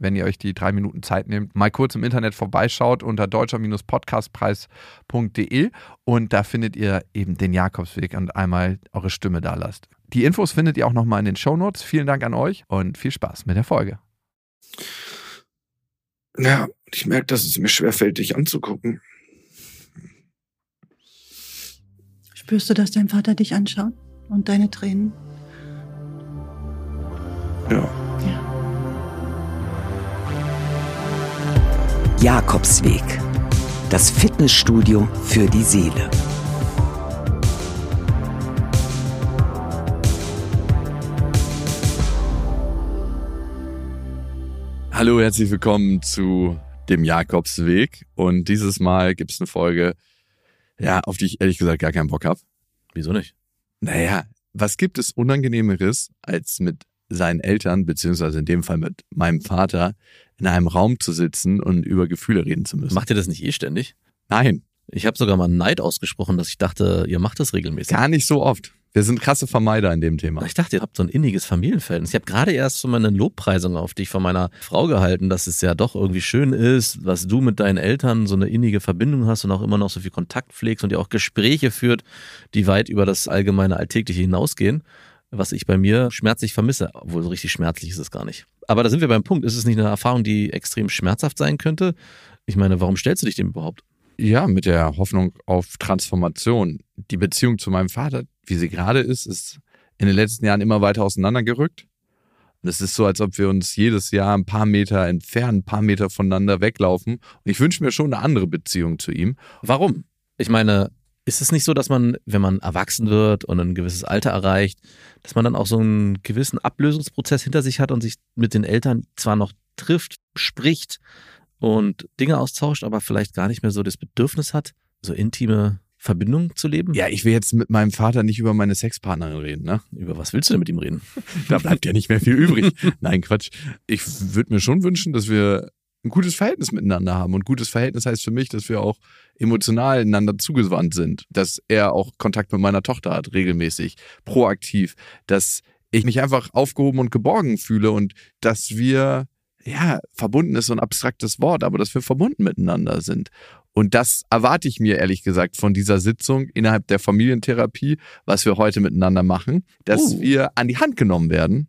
wenn ihr euch die drei Minuten Zeit nehmt, mal kurz im Internet vorbeischaut unter deutscher-podcastpreis.de und da findet ihr eben den Jakobsweg und einmal eure Stimme da lasst. Die Infos findet ihr auch nochmal in den Shownotes. Vielen Dank an euch und viel Spaß mit der Folge. Ja, ich merke, dass es mir schwerfällt, dich anzugucken. Spürst du, dass dein Vater dich anschaut und deine Tränen? Ja. Jakobsweg. Das Fitnessstudio für die Seele. Hallo, herzlich willkommen zu dem Jakobsweg. Und dieses Mal gibt es eine Folge, ja, auf die ich ehrlich gesagt gar keinen Bock habe. Wieso nicht? Naja, was gibt es Unangenehmeres, als mit seinen Eltern, beziehungsweise in dem Fall mit meinem Vater, in einem Raum zu sitzen und über Gefühle reden zu müssen? Macht ihr das nicht eh ständig? Nein, Ich habe sogar mal Neid ausgesprochen, dass ich dachte, ihr macht das regelmäßig. gar nicht so oft. Wir sind krasse Vermeider in dem Thema. Ich dachte, ihr habt so ein inniges Familienverhältnis. Ich habe gerade erst so mal eine Lobpreisung auf dich von meiner Frau gehalten, dass es ja doch irgendwie schön ist, was du mit deinen Eltern so eine innige Verbindung hast und auch immer noch so viel Kontakt pflegst und ihr auch Gespräche führt, die weit über das allgemeine Alltägliche hinausgehen, was ich bei mir schmerzlich vermisse. Obwohl so richtig schmerzlich ist es gar nicht. Aber da sind wir beim Punkt. Ist es nicht eine Erfahrung, die extrem schmerzhaft sein könnte? Ich meine, warum stellst du dich dem überhaupt? Ja, mit der Hoffnung auf Transformation. Die Beziehung zu meinem Vater, wie sie gerade ist, ist in den letzten Jahren immer weiter auseinandergerückt. Und es ist so, als ob wir uns jedes Jahr ein paar Meter entfernen, ein paar Meter voneinander weglaufen. Und ich wünsche mir schon eine andere Beziehung zu ihm. Warum? Ich meine, ist es nicht so, dass man, wenn man erwachsen wird und ein gewisses Alter erreicht, dass man dann auch so einen gewissen Ablösungsprozess hinter sich hat und sich mit den Eltern zwar noch trifft, spricht und Dinge austauscht, aber vielleicht gar nicht mehr so das Bedürfnis hat, so intime Verbindungen zu leben? Ja, ich will jetzt mit meinem Vater nicht über meine Sexpartnerin reden, ne? Über was willst du denn mit ihm reden? Da bleibt ja nicht mehr viel übrig. Nein, Quatsch. Ich würde mir schon wünschen, dass wir ein gutes Verhältnis miteinander haben. Und gutes Verhältnis heißt für mich, dass wir auch emotional einander zugewandt sind. Dass er auch Kontakt mit meiner Tochter hat, regelmäßig, proaktiv. Dass ich mich einfach aufgehoben und geborgen fühle und dass wir, ja, verbunden ist so ein abstraktes Wort, aber dass wir verbunden miteinander sind. Und das erwarte ich mir ehrlich gesagt von dieser Sitzung innerhalb der Familientherapie, was wir heute miteinander machen, dass Uh. wir an die Hand genommen werden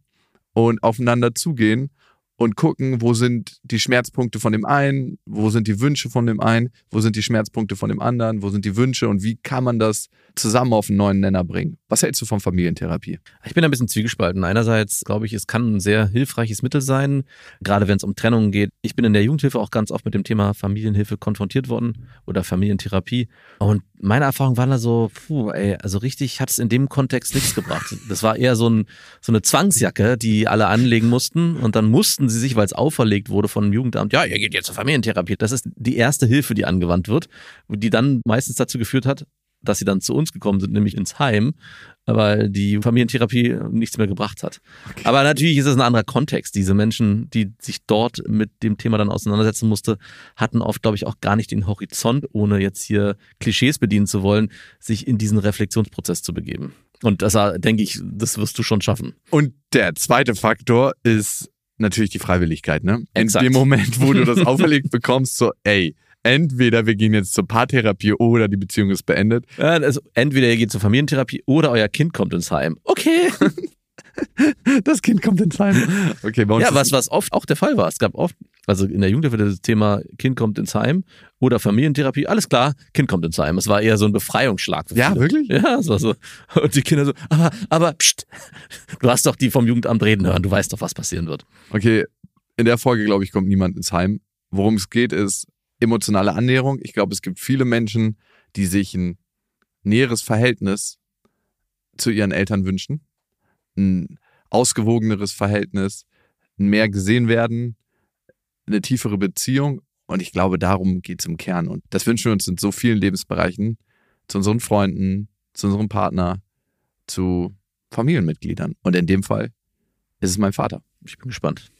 und aufeinander zugehen und gucken, wo sind die Schmerzpunkte von dem einen, wo sind die Wünsche von dem einen, wo sind die Schmerzpunkte von dem anderen, wo sind die Wünsche und wie kann man das zusammen auf einen neuen Nenner bringen. Was hältst du von Familientherapie? Ich bin ein bisschen zwiegespalten. Einerseits glaube ich, es kann ein sehr hilfreiches Mittel sein, gerade wenn es um Trennungen geht. Ich bin in der Jugendhilfe auch ganz oft mit dem Thema Familienhilfe konfrontiert worden oder Familientherapie. Und meine Erfahrung war da so, puh, ey, also richtig hat es in dem Kontext nichts gebracht. Das war eher so, ein, so eine Zwangsjacke, die alle anlegen mussten. Und dann mussten sie sich, weil es auferlegt wurde von dem Jugendamt, ja, ihr geht jetzt zur Familientherapie. Das ist die erste Hilfe, die angewandt wird, die dann meistens dazu geführt hat, dass sie dann zu uns gekommen sind, nämlich ins Heim, weil die Familientherapie nichts mehr gebracht hat. Aber natürlich ist es ein anderer Kontext. Diese Menschen, die sich dort mit dem Thema dann auseinandersetzen musste, hatten oft, glaube ich, auch gar nicht den Horizont, ohne jetzt hier Klischees bedienen zu wollen, sich in diesen Reflexionsprozess zu begeben. Und das, äh, denke ich, das wirst du schon schaffen. Und der zweite Faktor ist natürlich die Freiwilligkeit, ne? Exakt. In dem Moment, wo du das auferlegt bekommst, so, ey, entweder wir gehen jetzt zur Paartherapie oder die Beziehung ist beendet. Ja, Also entweder ihr geht zur Familientherapie oder euer Kind kommt ins Heim. Okay. Das Kind kommt ins Heim. Okay, bei uns Ja, was, was oft auch der Fall war. Es gab oft, also in der Jugendhilfe das Thema Kind kommt ins Heim oder Familientherapie, alles klar, Kind kommt ins Heim. Es war eher so ein Befreiungsschlag. Für Ja, wirklich? Ja, es war so. Und die Kinder so, aber, aber, pst, du hast doch die vom Jugendamt reden hören, du weißt doch, was passieren wird. Okay, in der Folge, glaube ich, kommt niemand ins Heim. Worum es geht, ist emotionale Annäherung. Ich glaube, es gibt viele Menschen, die sich ein näheres Verhältnis zu ihren Eltern wünschen. Ein ausgewogeneres Verhältnis, mehr gesehen werden, eine tiefere Beziehung. Und ich glaube, darum geht es im Kern. Und das wünschen wir uns in so vielen Lebensbereichen. Zu unseren Freunden, zu unserem Partner, zu Familienmitgliedern. Und in dem Fall ist es mein Vater. Ich bin gespannt.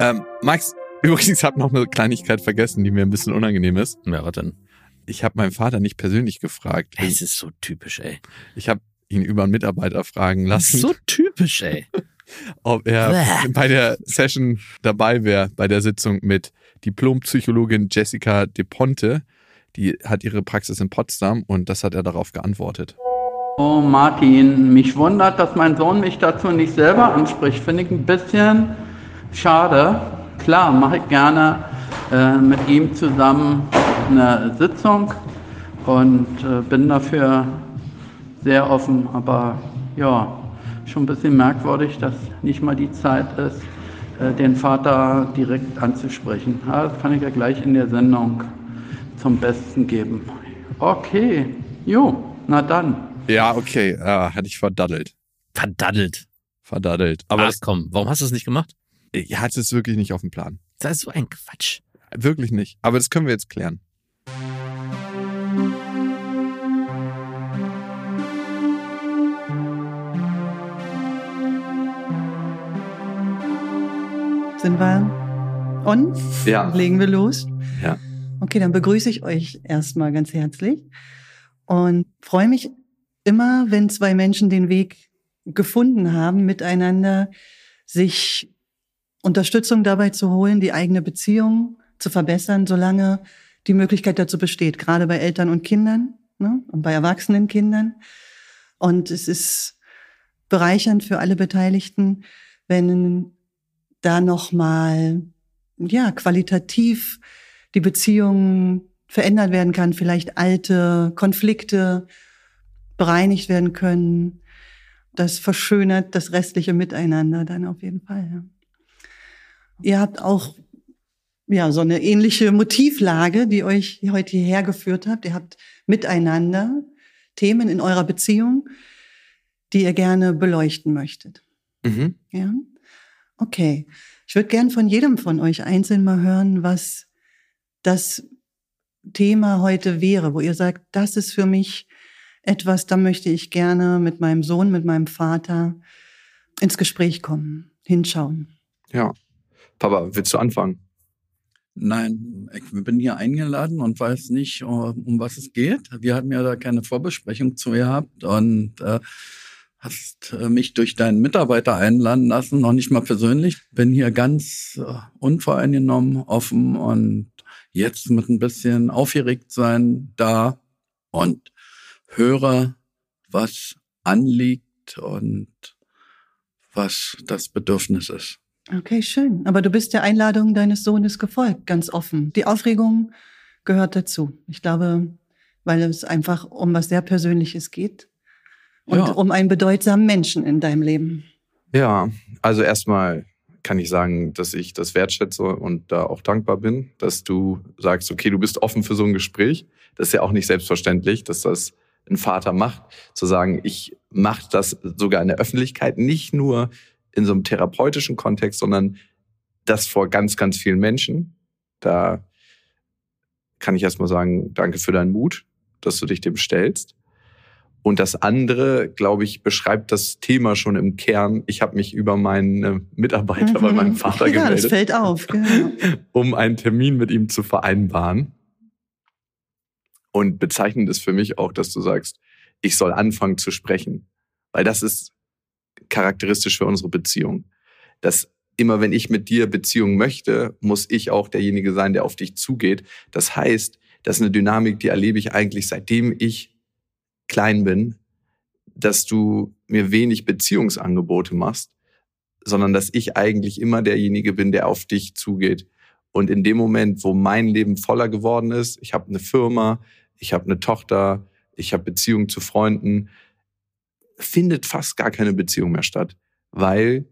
Ähm, Max, übrigens habe noch eine Kleinigkeit vergessen, die mir ein bisschen unangenehm ist. Ja, was denn? Ich habe meinen Vater nicht persönlich gefragt. Es ist so typisch, ey. Ich habe ihn über einen Mitarbeiter fragen Das lassen, ist so typisch, ey. ob er Bäh. bei der Session dabei wäre, bei der Sitzung mit Diplompsychologin Jessica De Ponte. Die hat ihre Praxis in Potsdam und das hat er darauf geantwortet. Oh Martin, mich wundert, dass mein Sohn mich dazu nicht selber anspricht. Finde ich ein bisschen schade. Klar, mache ich gerne äh, mit ihm zusammen eine Sitzung und äh, bin dafür sehr offen. Aber ja, schon ein bisschen merkwürdig, dass nicht mal die Zeit ist, äh, den Vater direkt anzusprechen. Ja, das kann ich ja gleich in der Sendung zum Besten geben. Okay, jo, na dann. Ja, okay, ah, hatte ich verdaddelt. Verdaddelt. Verdaddelt. Aber Ach komm, warum hast du es nicht gemacht? er hatte es wirklich nicht auf dem Plan. Das ist so ein Quatsch. Wirklich nicht. Aber das können wir jetzt klären. Sind wir on? Ja. Legen wir los? Ja. Okay, dann begrüße ich euch erstmal ganz herzlich und freue mich immer, wenn zwei Menschen den Weg gefunden haben, miteinander sich Unterstützung dabei zu holen, die eigene Beziehung zu verbessern, solange die Möglichkeit dazu besteht, gerade bei Eltern und Kindern ne, und bei erwachsenen Kindern. Und es ist bereichernd für alle Beteiligten, wenn da nochmal, ja, qualitativ die Beziehung verändert werden kann, vielleicht alte Konflikte bereinigt werden können. Das verschönert das restliche Miteinander dann auf jeden Fall. Ihr habt auch ja so eine ähnliche Motivlage, die euch heute hierher geführt habt. Ihr habt miteinander Themen in eurer Beziehung, die ihr gerne beleuchten möchtet. Mhm. Ja. Okay. Ich würde gern von jedem von euch einzeln mal hören, was das Thema heute wäre, wo ihr sagt, das ist für mich etwas, da möchte ich gerne mit meinem Sohn, mit meinem Vater ins Gespräch kommen, hinschauen. Ja. Papa, willst du anfangen? Nein, ich bin hier eingeladen und weiß nicht, äh, um was es geht. Wir hatten ja da keine Vorbesprechung zu gehabt und äh, hast äh, mich durch deinen Mitarbeiter einladen lassen, noch nicht mal persönlich. Bin hier ganz äh, unvoreingenommen, offen und jetzt mit ein bisschen aufgeregt sein da und höre, was anliegt und was das Bedürfnis ist. Okay, schön. Aber du bist der Einladung deines Sohnes gefolgt, ganz offen. Die Aufregung gehört dazu. Ich glaube, weil es einfach um was sehr Persönliches geht und Ja. um einen bedeutsamen Menschen in deinem Leben. Ja, also erstmal kann ich sagen, dass ich das wertschätze und da auch dankbar bin, dass du sagst, okay, du bist offen für so ein Gespräch. Das ist ja auch nicht selbstverständlich, dass das ein Vater macht, zu sagen, ich mache das sogar in der Öffentlichkeit, nicht nur in so einem therapeutischen Kontext, sondern das vor ganz, ganz vielen Menschen. Da kann ich erstmal sagen, danke für deinen Mut, dass du dich dem stellst. Und das andere, glaube ich, beschreibt das Thema schon im Kern. Ich habe mich über meinen Mitarbeiter bei meinem Vater ja, das gemeldet, fällt auf. Genau. um einen Termin mit ihm zu vereinbaren. Und bezeichnend ist für mich auch, dass du sagst, ich soll anfangen zu sprechen. Weil das ist charakteristisch für unsere Beziehung. Dass immer wenn ich mit dir Beziehung möchte, muss ich auch derjenige sein, der auf dich zugeht. Das heißt, das ist eine Dynamik, die erlebe ich eigentlich seitdem ich klein bin, dass du mir wenig Beziehungsangebote machst, sondern dass ich eigentlich immer derjenige bin, der auf dich zugeht. Und in dem Moment, wo mein Leben voller geworden ist, ich habe eine Firma, ich habe eine Tochter, ich habe Beziehungen zu Freunden, findet fast gar keine Beziehung mehr statt, weil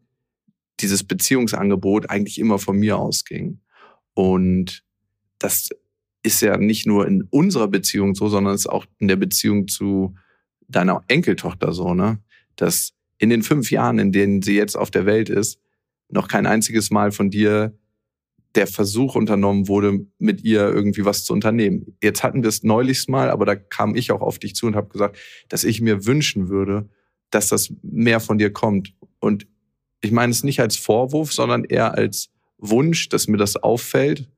dieses Beziehungsangebot eigentlich immer von mir ausging. Und das ist ja nicht nur in unserer Beziehung so, sondern es ist auch in der Beziehung zu deiner Enkeltochter so, ne? Dass in den fünf Jahren, in denen sie jetzt auf der Welt ist, noch kein einziges Mal von dir der Versuch unternommen wurde, mit ihr irgendwie was zu unternehmen. Jetzt hatten wir es neulichst mal, aber da kam ich auch auf dich zu und habe gesagt, dass ich mir wünschen würde, dass das mehr von dir kommt. Und ich meine es nicht als Vorwurf, sondern eher als Wunsch, dass mir das auffällt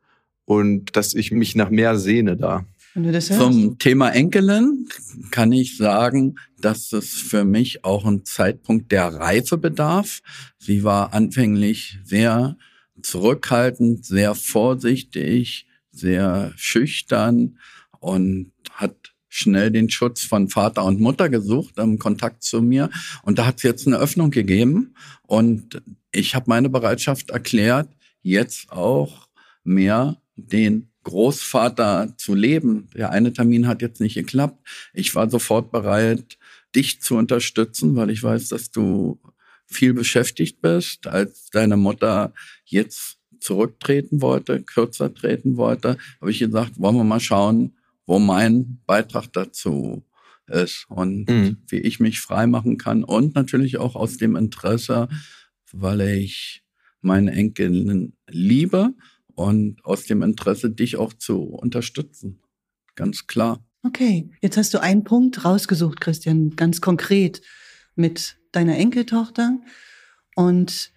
und dass ich mich nach mehr sehne da. Zum Thema Enkelin kann ich sagen, dass es für mich auch ein Zeitpunkt der Reife bedarf. Sie war anfänglich sehr zurückhaltend, sehr vorsichtig, sehr schüchtern und hat schnell den Schutz von Vater und Mutter gesucht im Kontakt zu mir. Und da hat es jetzt eine Öffnung gegeben. Und ich habe meine Bereitschaft erklärt, jetzt auch mehr den Großvater zu leben. Der eine Termin hat jetzt nicht geklappt. Ich war sofort bereit, dich zu unterstützen, weil ich weiß, dass du viel beschäftigt bist, als deine Mutter jetzt zurücktreten wollte, kürzer treten wollte, habe ich gesagt, wollen wir mal schauen, wo mein Beitrag dazu ist und mhm. wie ich mich frei machen kann und natürlich auch aus dem Interesse, weil ich meine Enkelin liebe und aus dem Interesse, dich auch zu unterstützen. Ganz klar. Okay, jetzt hast du einen Punkt rausgesucht, Christian, ganz konkret mit deiner Enkeltochter. Und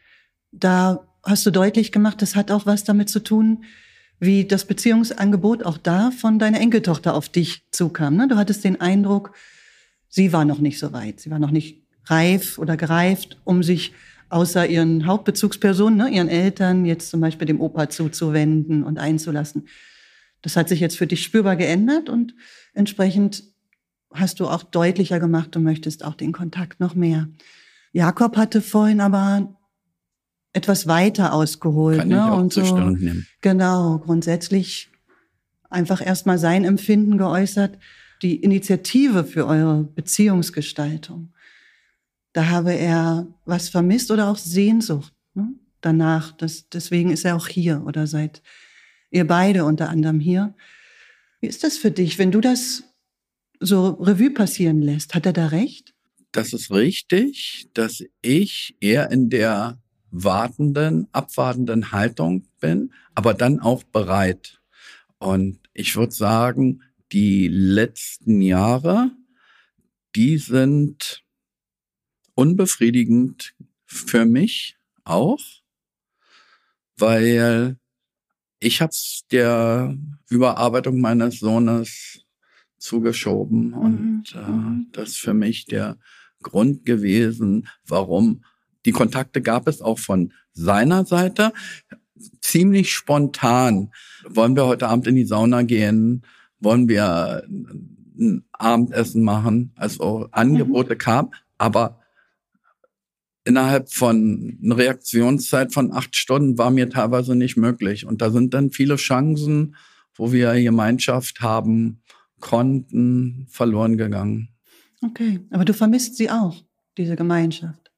da hast du deutlich gemacht, das hat auch was damit zu tun, wie das Beziehungsangebot auch da von deiner Enkeltochter auf dich zukam. Ne? Du hattest den Eindruck, sie war noch nicht so weit, sie war noch nicht reif oder gereift, um sich außer ihren Hauptbezugspersonen, ne, ihren Eltern, jetzt zum Beispiel dem Opa zuzuwenden und einzulassen. Das hat sich jetzt für dich spürbar geändert und entsprechend hast du auch deutlicher gemacht, du möchtest auch den Kontakt noch mehr. Jakob hatte vorhin aber etwas weiter ausgeholt. Kann ne? ich auch und so, nehmen. Genau, grundsätzlich einfach erstmal sein Empfinden geäußert, die Initiative für eure Beziehungsgestaltung. Da habe er was vermisst oder auch Sehnsucht ne? danach. Das, deswegen ist er auch hier oder seid ihr beide unter anderem hier. Wie ist das für dich, wenn du das so Revue passieren lässt? Hat er da recht? Das ist richtig, dass ich eher in der wartenden, abwartenden Haltung bin, aber dann auch bereit. Und ich würde sagen, die letzten Jahre, die sind unbefriedigend für mich auch, weil ich habe es der Überarbeitung meines Sohnes zugeschoben mhm. und äh, mhm. das ist für mich der Grund gewesen, warum die Kontakte gab es auch von seiner Seite. Ziemlich spontan. Wollen wir heute Abend in die Sauna gehen? Wollen wir ein Abendessen machen? Also Angebote mhm. kamen, aber innerhalb von einer Reaktionszeit von acht Stunden war mir teilweise nicht möglich. Und da sind dann viele Chancen, wo wir Gemeinschaft haben konnten, verloren gegangen. Okay, aber du vermisst sie auch, diese Gemeinschaft.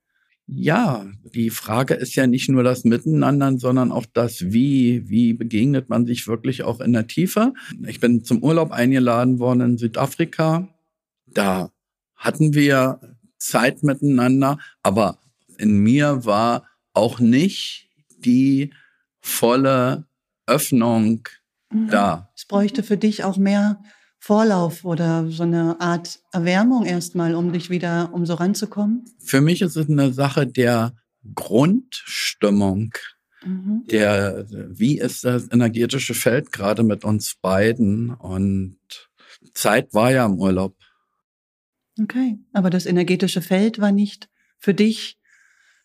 Ja, die Frage ist ja nicht nur das Miteinander, sondern auch das Wie. Wie begegnet man sich wirklich auch in der Tiefe? Ich bin zum Urlaub eingeladen worden in Südafrika. Da hatten wir Zeit miteinander, aber in mir war auch nicht die volle Öffnung mhm. da. Es bräuchte für dich auch mehr Vorlauf oder so eine Art Erwärmung erstmal, um dich wieder, um so ranzukommen? Für mich ist es eine Sache der Grundstimmung. Mhm. Der, wie ist das energetische Feld gerade mit uns beiden? Und Zeit war ja im Urlaub. Okay, aber das energetische Feld war nicht für dich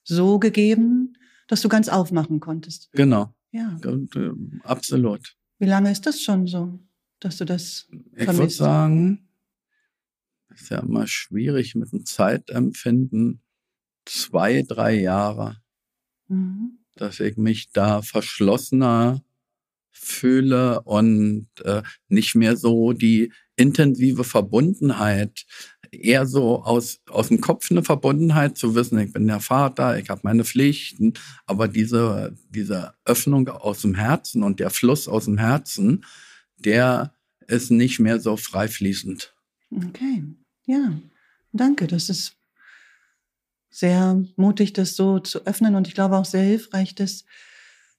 so gegeben, dass du ganz aufmachen konntest. Genau. Ja. Äh, absolut. Wie lange ist das schon so? Dass du das Ich würde sagen, ist ja immer schwierig mit dem Zeitempfinden. Zwei, drei Jahre, mhm. dass ich mich da verschlossener fühle und äh, nicht mehr so die intensive Verbundenheit, eher so aus, aus dem Kopf eine Verbundenheit zu wissen, ich bin der Vater, ich habe meine Pflichten, aber diese, diese Öffnung aus dem Herzen und der Fluss aus dem Herzen, der ist nicht mehr so frei fließend. Okay, ja, danke. Das ist sehr mutig, das so zu öffnen und ich glaube auch sehr hilfreich, das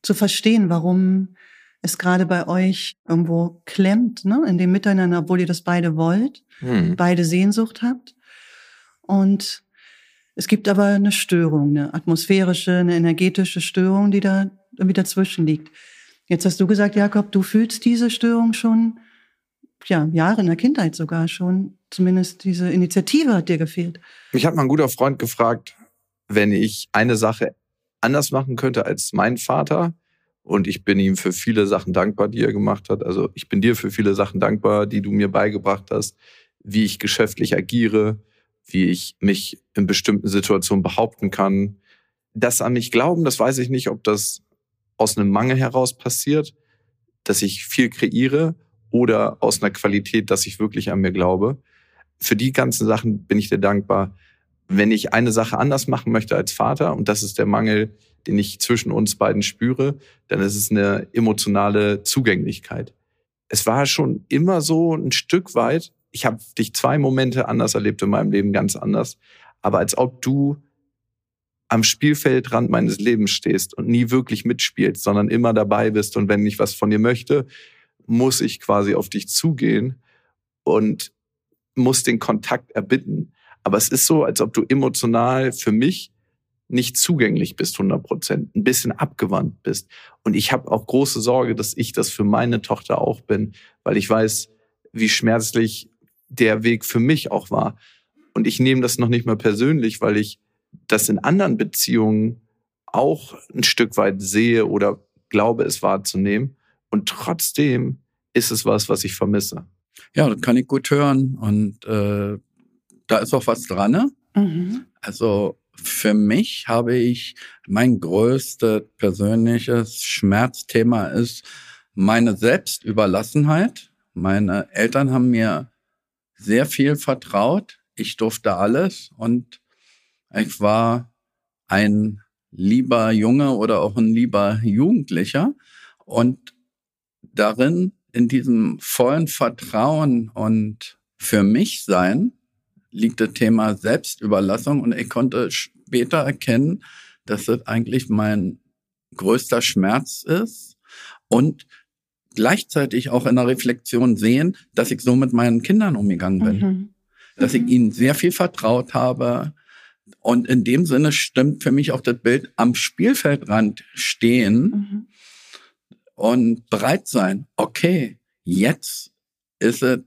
zu verstehen, warum es gerade bei euch irgendwo klemmt, ne, in dem Miteinander, obwohl ihr das beide wollt, Hm. beide Sehnsucht habt. Und es gibt aber eine Störung, eine atmosphärische, eine energetische Störung, die da irgendwie dazwischen liegt. Jetzt hast du gesagt, Jakob, du fühlst diese Störung schon, ja, Jahre in der Kindheit sogar schon. Zumindest diese Initiative hat dir gefehlt. Mich hat mal ein guter Freund gefragt, wenn ich eine Sache anders machen könnte als mein Vater. Und ich bin ihm für viele Sachen dankbar, die er gemacht hat. Also ich bin dir für viele Sachen dankbar, die du mir beigebracht hast, wie ich geschäftlich agiere, wie ich mich in bestimmten Situationen behaupten kann. Das an mich glauben, das weiß ich nicht, ob das aus einem Mangel heraus passiert, dass ich viel kreiere oder aus einer Qualität, dass ich wirklich an mir glaube. Für die ganzen Sachen bin ich dir dankbar. Wenn ich eine Sache anders machen möchte als Vater, und das ist der Mangel, den ich zwischen uns beiden spüre, dann ist es eine emotionale Zugänglichkeit. Es war schon immer so ein Stück weit, ich habe dich zwei Momente anders erlebt in meinem Leben, ganz anders, aber als ob du am Spielfeldrand meines Lebens stehst und nie wirklich mitspielst, sondern immer dabei bist. Und wenn ich was von dir möchte, muss ich quasi auf dich zugehen und muss den Kontakt erbitten. Aber es ist so, als ob du emotional für mich nicht zugänglich bist, 100 Prozent, ein bisschen abgewandt bist. Und ich habe auch große Sorge, dass ich das für meine Tochter auch bin, weil ich weiß, wie schmerzlich der Weg für mich auch war. Und ich nehme das noch nicht mal persönlich, weil ich das in anderen Beziehungen auch ein Stück weit sehe oder glaube, es wahrzunehmen. Und trotzdem ist es was, was ich vermisse. Ja, das kann ich gut hören. Und äh, da ist auch was dran. Ne? Mhm. Also für mich habe ich mein größtes persönliches Schmerzthema ist meine Selbstüberlassenheit. Meine Eltern haben mir sehr viel vertraut. Ich durfte alles und ich war ein lieber Junge oder auch ein lieber Jugendlicher und darin in diesem vollen Vertrauen und für mich sein liegt das Thema Selbstüberlassung und ich konnte später erkennen, dass das eigentlich mein größter Schmerz ist und gleichzeitig auch in der Reflexion sehen, dass ich so mit meinen Kindern umgegangen bin, Mhm. dass ich ihnen sehr viel vertraut habe. Und in dem Sinne stimmt für mich auch das Bild am Spielfeldrand stehen Mhm. und bereit sein. Okay, jetzt ist es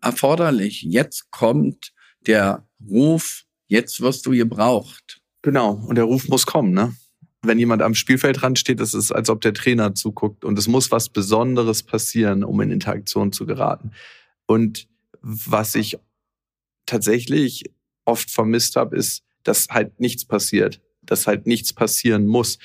erforderlich. Jetzt kommt der Ruf. Jetzt wirst du gebraucht. Genau, und der Ruf muss kommen, ne? Wenn jemand am Spielfeldrand steht, ist es, als ob der Trainer zuguckt und es muss was Besonderes passieren, um in Interaktion zu geraten. Und was ich tatsächlich oft vermisst habe, ist, dass halt nichts passiert, dass halt nichts passieren muss.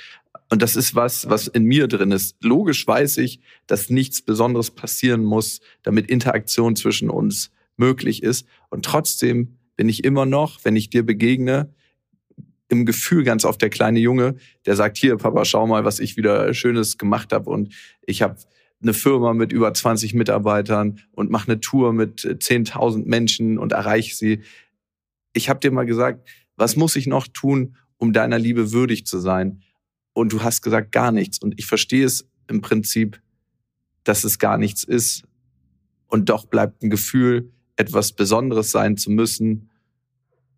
Und das ist was, was in mir drin ist. Logisch weiß ich, dass nichts Besonderes passieren muss, damit Interaktion zwischen uns möglich ist. Und trotzdem bin ich immer noch, wenn ich dir begegne, im Gefühl ganz oft der kleine Junge, der sagt, hier, Papa, schau mal, was ich wieder Schönes gemacht habe. Und ich habe eine Firma mit über 20 Mitarbeitern und mache eine Tour mit 10.000 Menschen und erreiche sie. Ich habe dir mal gesagt, was muss ich noch tun, um deiner Liebe würdig zu sein? Und du hast gesagt, gar nichts. Und ich verstehe es im Prinzip, dass es gar nichts ist. Und doch bleibt ein Gefühl, etwas Besonderes sein zu müssen,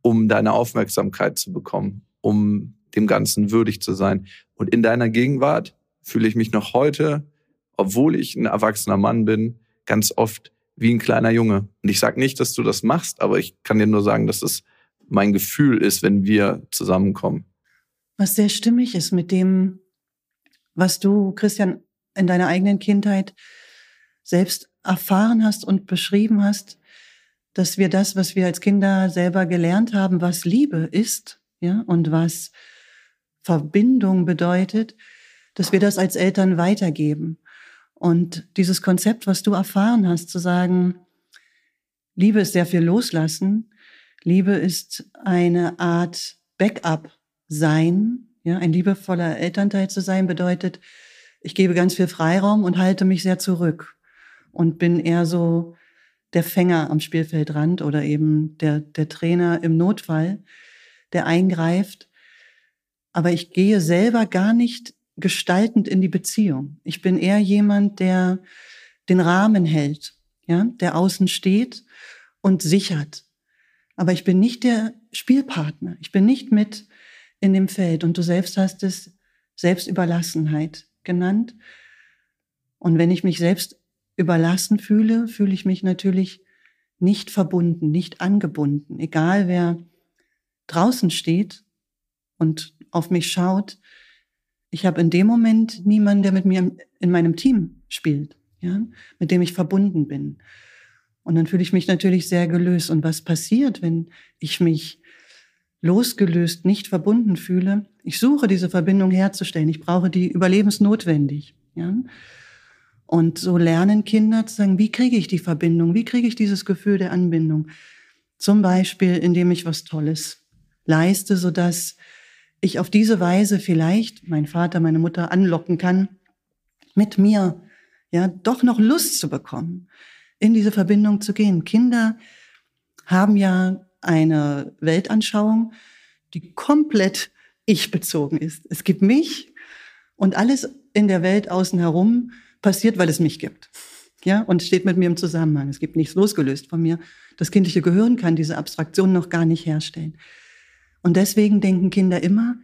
um deine Aufmerksamkeit zu bekommen, um dem Ganzen würdig zu sein. Und in deiner Gegenwart fühle ich mich noch heute, obwohl ich ein erwachsener Mann bin, ganz oft wie ein kleiner Junge. Und ich sage nicht, dass du das machst, aber ich kann dir nur sagen, dass es mein Gefühl ist, wenn wir zusammenkommen. Was sehr stimmig ist mit dem, was du, Christian, in deiner eigenen Kindheit selbst erfahren hast und beschrieben hast, dass wir das, was wir als Kinder selber gelernt haben, was Liebe ist, ja, und was Verbindung bedeutet, dass wir das als Eltern weitergeben. Und dieses Konzept, was du erfahren hast, zu sagen, Liebe ist sehr viel loslassen, Liebe ist eine Art Backup sein, ja, ein liebevoller Elternteil zu sein, bedeutet, ich gebe ganz viel Freiraum und halte mich sehr zurück und bin eher so der Fänger am Spielfeldrand oder eben der, der Trainer im Notfall, der eingreift. Aber ich gehe selber gar nicht gestaltend in die Beziehung. Ich bin eher jemand, der den Rahmen hält, ja, der außen steht und sichert. Aber ich bin nicht der Spielpartner. Ich bin nicht mit in dem Feld. Und du selbst hast es Selbstüberlassenheit genannt. Und wenn ich mich selbst überlassen fühle, fühle ich mich natürlich nicht verbunden, nicht angebunden. Egal wer draußen steht und auf mich schaut, ich habe in dem Moment niemanden, der mit mir in meinem Team spielt, ja, mit dem ich verbunden bin. Und dann fühle ich mich natürlich sehr gelöst. Und was passiert, wenn ich mich losgelöst, nicht verbunden fühle? Ich suche diese Verbindung herzustellen. Ich brauche die überlebensnotwendig. Ja? Und so lernen Kinder zu sagen, wie kriege ich die Verbindung? Wie kriege ich dieses Gefühl der Anbindung? Zum Beispiel, indem ich was Tolles leiste, sodass ich auf diese Weise vielleicht mein Vater, meine Mutter anlocken kann, mit mir ja doch noch Lust zu bekommen, in diese Verbindung zu gehen. Kinder haben ja eine Weltanschauung, die komplett ich-bezogen ist. Es gibt mich und alles in der Welt außen herum passiert, weil es mich gibt. Ja, und steht mit mir im Zusammenhang. Es gibt nichts losgelöst von mir. Das kindliche Gehirn kann diese Abstraktion noch gar nicht herstellen. Und deswegen denken Kinder immer,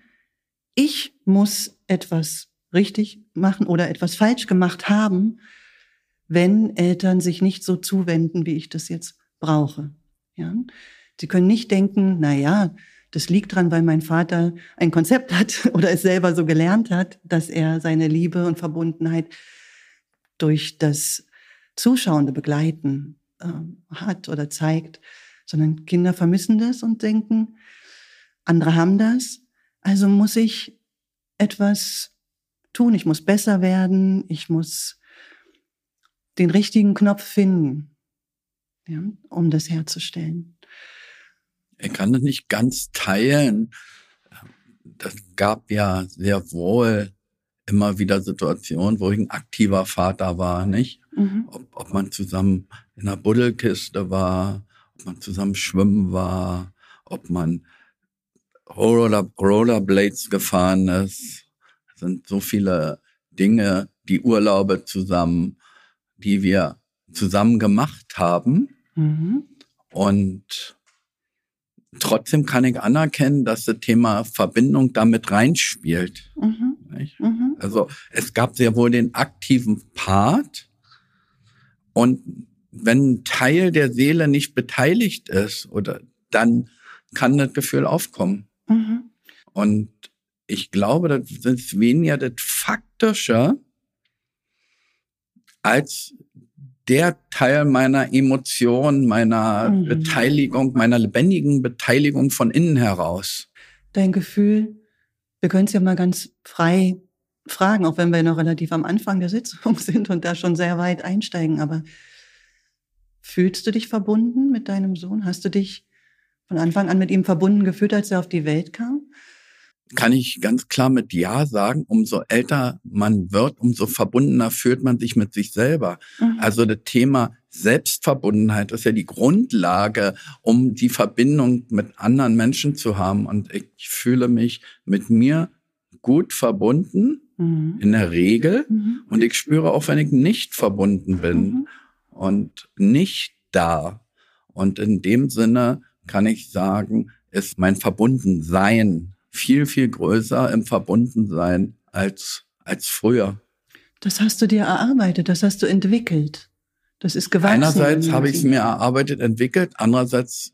ich muss etwas richtig machen oder etwas falsch gemacht haben, wenn Eltern sich nicht so zuwenden, wie ich das jetzt brauche. Ja? Sie können nicht denken, na ja, das liegt dran, weil mein Vater ein Konzept hat oder es selber so gelernt hat, dass er seine Liebe und Verbundenheit durch das zuschauende Begleiten äh, hat oder zeigt, sondern Kinder vermissen das und denken, andere haben das, also muss ich etwas tun, ich muss besser werden, ich muss den richtigen Knopf finden, ja, um das herzustellen. Ich kann das nicht ganz teilen. Das gab ja sehr wohl immer wieder Situationen, wo ich ein aktiver Vater war, nicht? Mhm. Ob, ob man zusammen in einer Buddelkiste war, ob man zusammen schwimmen war, ob man Roller, Rollerblades gefahren ist. Es sind so viele Dinge, die Urlaube zusammen, die wir zusammen gemacht haben. Mhm. Und trotzdem kann ich anerkennen, dass das Thema Verbindung damit reinspielt. Mhm. Mhm. Also es gab sehr wohl den aktiven Part. Und wenn ein Teil der Seele nicht beteiligt ist, oder dann kann das Gefühl aufkommen. Mhm. Und ich glaube, das ist weniger das Faktische als der Teil meiner Emotion, meiner mhm. Beteiligung, meiner lebendigen Beteiligung von innen heraus. Dein Gefühl, wir können es ja mal ganz frei fragen, auch wenn wir noch relativ am Anfang der Sitzung sind und da schon sehr weit einsteigen, aber fühlst du dich verbunden mit deinem Sohn? Hast du dich von Anfang an mit ihm verbunden gefühlt, als er auf die Welt kam? Kann ich ganz klar mit Ja sagen, umso älter man wird, umso verbundener fühlt man sich mit sich selber. Mhm. Also das Thema Selbstverbundenheit ist ja die Grundlage, um die Verbindung mit anderen Menschen zu haben. Und ich fühle mich mit mir gut verbunden, mhm. in der Regel. Mhm. Und ich spüre auch, wenn ich nicht verbunden bin mhm. und nicht da. Und in dem Sinne kann ich sagen, ist mein Verbundensein viel, viel größer im Verbundensein als, als früher. Das hast du dir erarbeitet, das hast du entwickelt. Das ist gewachsen. Einerseits habe ich es mir erarbeitet, entwickelt, andererseits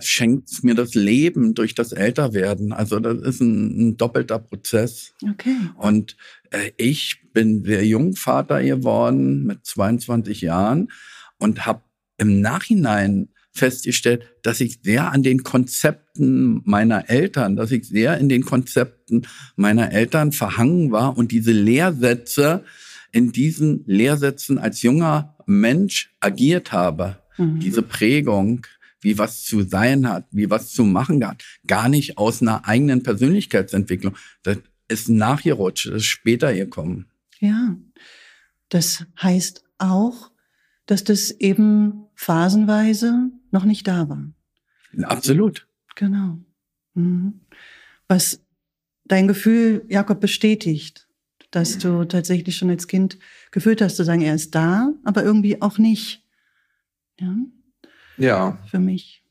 schenkt mir das Leben durch das Älterwerden. Also das ist ein, ein doppelter Prozess. Okay. Und äh, ich bin sehr jung Vater geworden mit 22 Jahren und habe im Nachhinein festgestellt, dass ich sehr an den Konzepten meiner Eltern, dass ich sehr in den Konzepten meiner Eltern verhangen war und diese Lehrsätze in diesen Lehrsätzen als junger Mensch agiert habe. Mhm. Diese Prägung, wie was zu sein hat, wie was zu machen hat, gar nicht aus einer eigenen Persönlichkeitsentwicklung. Das ist nachgerutscht, das ist später gekommen. Ja, das heißt auch, dass das eben phasenweise noch nicht da war. Absolut. Genau. Mhm. Was dein Gefühl, Jakob, bestätigt. dass du tatsächlich schon als Kind gefühlt hast, zu sagen, er ist da, aber irgendwie auch nicht. Ja. Ja. Für mich.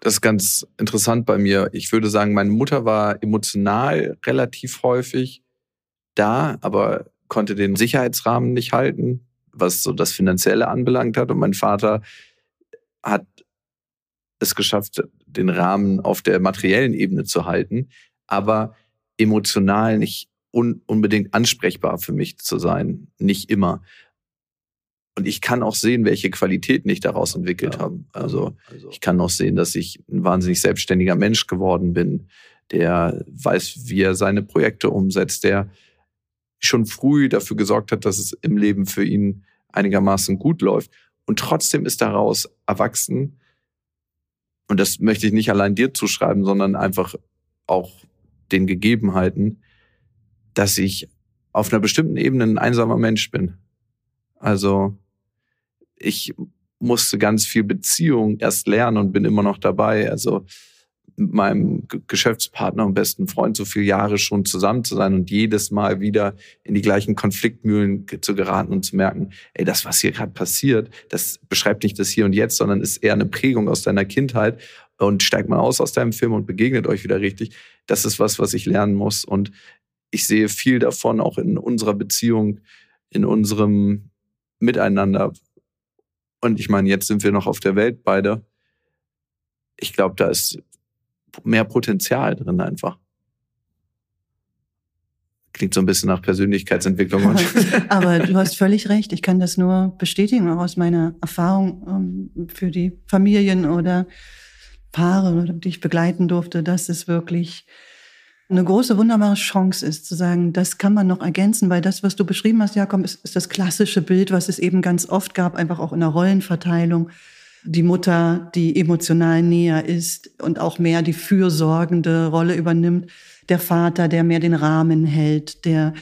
Das ist ganz interessant bei mir. Ich würde sagen, meine Mutter war emotional relativ häufig da, aber konnte den Sicherheitsrahmen nicht halten, was so das Finanzielle anbelangt hat. Und mein Vater hat es geschafft, den Rahmen auf der materiellen Ebene zu halten, aber emotional nicht un unbedingt ansprechbar für mich zu sein. Nicht immer. Und ich kann auch sehen, welche Qualitäten ich daraus entwickelt ja. habe. Also, also ich kann auch sehen, dass ich ein wahnsinnig selbstständiger Mensch geworden bin, der weiß, wie er seine Projekte umsetzt, der schon früh dafür gesorgt hat, dass es im Leben für ihn einigermaßen gut läuft. Und trotzdem ist daraus erwachsen, und das möchte ich nicht allein dir zuschreiben, sondern einfach auch den Gegebenheiten, dass ich auf einer bestimmten Ebene ein einsamer Mensch bin. Also ich musste ganz viel Beziehung erst lernen und bin immer noch dabei. Also meinem Geschäftspartner und besten Freund so viele Jahre schon zusammen zu sein und jedes Mal wieder in die gleichen Konfliktmühlen zu geraten und zu merken, ey, das, was hier gerade passiert, das beschreibt nicht das Hier und Jetzt, sondern ist eher eine Prägung aus deiner Kindheit und steigt mal aus aus deinem Film und begegnet euch wieder richtig. Das ist was, was ich lernen muss und ich sehe viel davon auch in unserer Beziehung, in unserem Miteinander. Und ich meine, jetzt sind wir noch auf der Welt beide. Ich glaube, da ist mehr Potenzial drin einfach. Klingt so ein bisschen nach Persönlichkeitsentwicklung. Aber du hast völlig recht. Ich kann das nur bestätigen, auch aus meiner Erfahrung ähm, für die Familien oder Paare, die ich begleiten durfte, dass es wirklich eine große, wunderbare Chance ist, zu sagen, das kann man noch ergänzen, weil das, was du beschrieben hast, Jakob, ist, ist das klassische Bild, was es eben ganz oft gab, einfach auch in der Rollenverteilung die Mutter, die emotional näher ist und auch mehr die fürsorgende Rolle übernimmt, der Vater, der mehr den Rahmen hält, der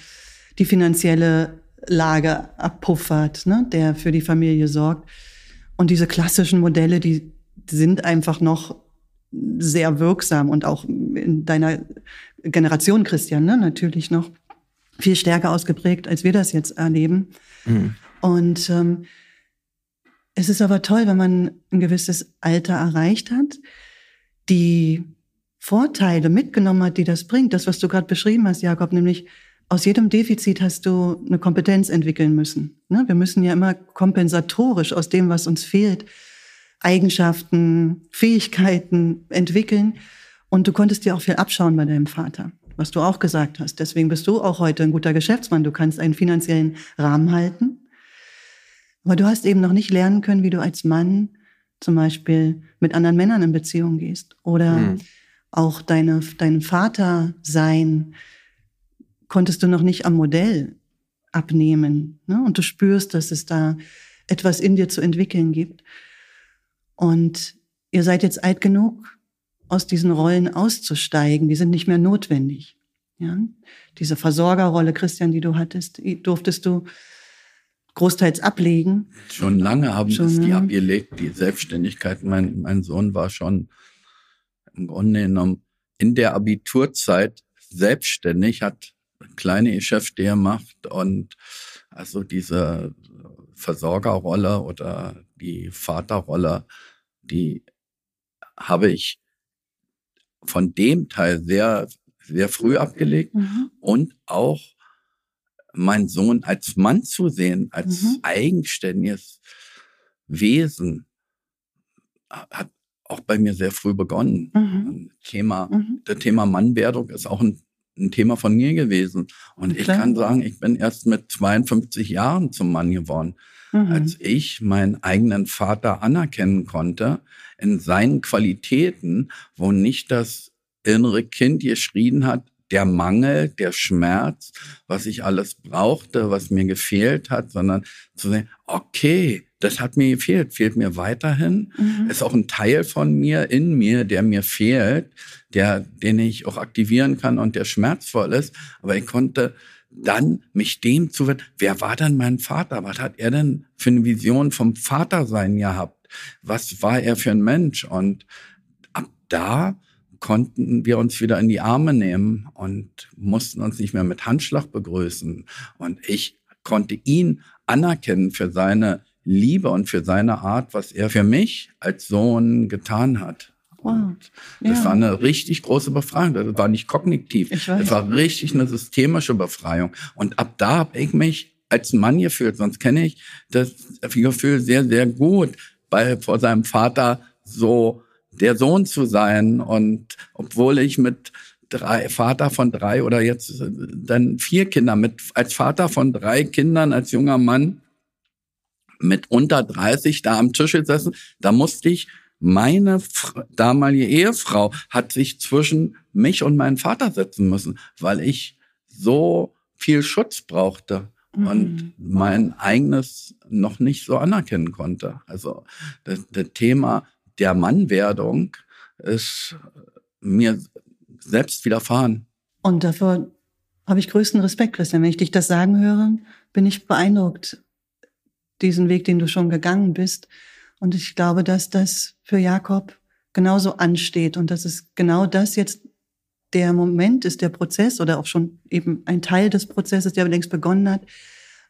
die finanzielle Lage abpuffert, ne, der für die Familie sorgt. Und diese klassischen Modelle, die sind einfach noch sehr wirksam und auch in deiner Generation, Christian, ne, natürlich noch viel stärker ausgeprägt, als wir das jetzt erleben. Mhm. Und ähm, es ist aber toll, wenn man ein gewisses Alter erreicht hat, die Vorteile mitgenommen hat, die das bringt. Das, was du gerade beschrieben hast, Jakob, nämlich aus jedem Defizit hast du eine Kompetenz entwickeln müssen. Ne? Wir müssen ja immer kompensatorisch aus dem, was uns fehlt, Eigenschaften, Fähigkeiten entwickeln. Und du konntest dir auch viel abschauen bei deinem Vater, was du auch gesagt hast. Deswegen bist du auch heute ein guter Geschäftsmann. Du kannst einen finanziellen Rahmen halten. Aber du hast eben noch nicht lernen können, wie du als Mann zum Beispiel mit anderen Männern in Beziehung gehst. Oder mhm. auch deine, dein Vater sein konntest du noch nicht am Modell abnehmen. Ne? Und du spürst, dass es da etwas in dir zu entwickeln gibt. Und ihr seid jetzt alt genug, aus diesen Rollen auszusteigen. Die sind nicht mehr notwendig. Ja? Diese Versorgerrolle, Christian, die du hattest, durftest du großteils ablegen. Schon lange haben schon, es die abgelegt, die Selbstständigkeit. Mein, mein Sohn war schon im Grunde genommen in der Abiturzeit selbstständig, hat kleine Geschäfte gemacht und also diese Versorgerrolle oder die Vaterrolle, die habe ich von dem Teil sehr, sehr früh abgelegt mhm. und auch meinen Sohn als Mann zu sehen, als mhm. eigenständiges Wesen, hat auch bei mir sehr früh begonnen. Mhm. Thema, mhm. Das Thema Mannwerdung ist auch ein, ein, Thema von mir gewesen. Und Klar. ich kann sagen, ich bin erst mit 52 Jahren zum Mann geworden, mhm. als ich meinen eigenen Vater anerkennen konnte in seinen Qualitäten, wo nicht das innere Kind geschrien hat, der Mangel, der Schmerz, was ich alles brauchte, was mir gefehlt hat, sondern zu sehen, okay, das hat mir gefehlt, fehlt mir weiterhin. Mhm. Ist auch ein Teil von mir, in mir, der mir fehlt, der, den ich auch aktivieren kann und der schmerzvoll ist. Aber ich konnte dann mich dem zu, wer war denn mein Vater? Was hat er denn für eine Vision vom Vatersein gehabt? Was war er für ein Mensch? Und ab da konnten wir uns wieder in die Arme nehmen und mussten uns nicht mehr mit Handschlag begrüßen. Und ich konnte ihn anerkennen für seine Liebe und für seine Art, was er für mich als Sohn getan hat. Wow. Das ja. war eine richtig große Befreiung. Das war nicht kognitiv. Das war richtig eine systemische Befreiung. Und ab da habe ich mich als Mann gefühlt. Sonst kenne ich das Gefühl sehr, sehr gut, weil vor seinem Vater so der Sohn zu sein. Und obwohl ich mit drei, Vater von drei oder jetzt äh, dann vier Kinder, mit, als Vater von drei Kindern, als junger Mann, mit unter 30 da am Tisch gesessen, da musste ich meine damalige Ehefrau hat sich zwischen mich und meinen Vater setzen müssen, weil ich so viel Schutz brauchte mhm. und mein eigenes noch nicht so anerkennen konnte. Also das, das Thema der Mannwerdung ist mir selbst widerfahren. Und davor habe ich größten Respekt, Christian. Wenn ich dich das sagen höre, bin ich beeindruckt, diesen Weg, den du schon gegangen bist. Und ich glaube, dass das für Jakob genauso ansteht und dass es genau das jetzt der Moment ist, der Prozess oder auch schon eben ein Teil des Prozesses, der längst begonnen hat,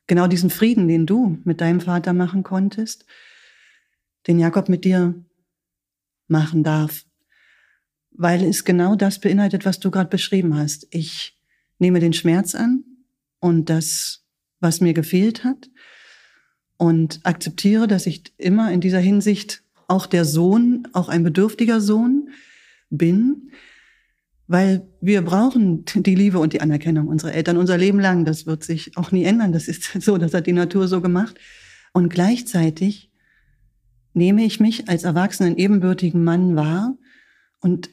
genau diesen Frieden, den du mit deinem Vater machen konntest, den Jakob mit dir machen darf. Weil es genau das beinhaltet, was du gerade beschrieben hast. Ich nehme den Schmerz an und das, was mir gefehlt hat und akzeptiere, dass ich immer in dieser Hinsicht auch der Sohn, auch ein bedürftiger Sohn bin, weil wir brauchen die Liebe und die Anerkennung unserer Eltern unser Leben lang. Das wird sich auch nie ändern. Das ist so, das hat die Natur so gemacht. Und gleichzeitig nehme ich mich als erwachsenen ebenbürtigen Mann wahr und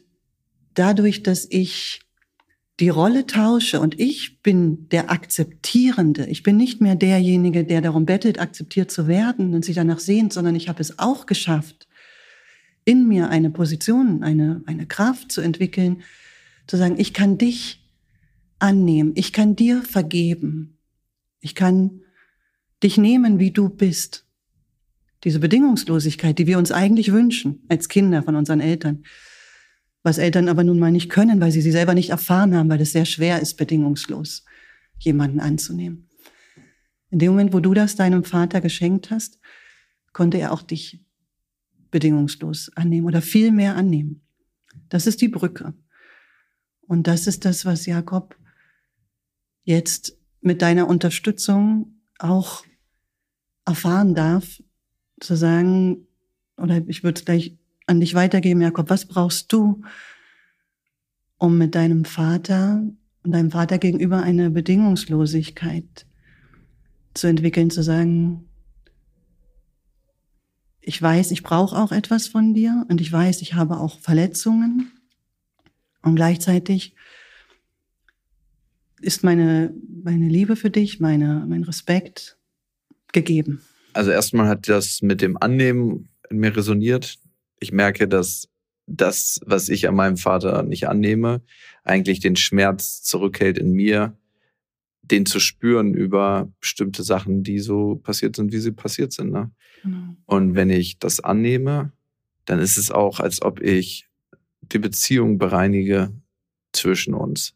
dadurch, dass ich die Rolle tausche und ich bin der Akzeptierende. Ich bin nicht mehr derjenige, der darum bettelt, akzeptiert zu werden und sich danach sehnt, sondern ich habe es auch geschafft, in mir eine Position, eine, eine Kraft zu entwickeln, zu sagen, ich kann dich annehmen, ich kann dir vergeben, ich kann dich nehmen, wie du bist. Diese Bedingungslosigkeit, die wir uns eigentlich wünschen als Kinder von unseren Eltern was Eltern aber nun mal nicht können, weil sie sie selber nicht erfahren haben, weil es sehr schwer ist, bedingungslos jemanden anzunehmen. In dem Moment, wo du das deinem Vater geschenkt hast, konnte er auch dich bedingungslos annehmen oder viel mehr annehmen. Das ist die Brücke. Und das ist das, was Jakob jetzt mit deiner Unterstützung auch erfahren darf, zu sagen, oder ich würde es gleich an dich weitergeben, Jakob. Was brauchst du, um mit deinem Vater und deinem Vater gegenüber eine Bedingungslosigkeit zu entwickeln, zu sagen, ich weiß, ich brauche auch etwas von dir und ich weiß, ich habe auch Verletzungen und gleichzeitig ist meine, meine Liebe für dich, meine, mein Respekt gegeben. Also erstmal hat das mit dem Annehmen in mir resoniert ich merke, dass das, was ich an meinem Vater nicht annehme, eigentlich den Schmerz zurückhält in mir, den zu spüren über bestimmte Sachen, die so passiert sind, wie sie passiert sind. Ne? Genau. Und wenn ich das annehme, dann ist es auch, als ob ich die Beziehung bereinige zwischen uns.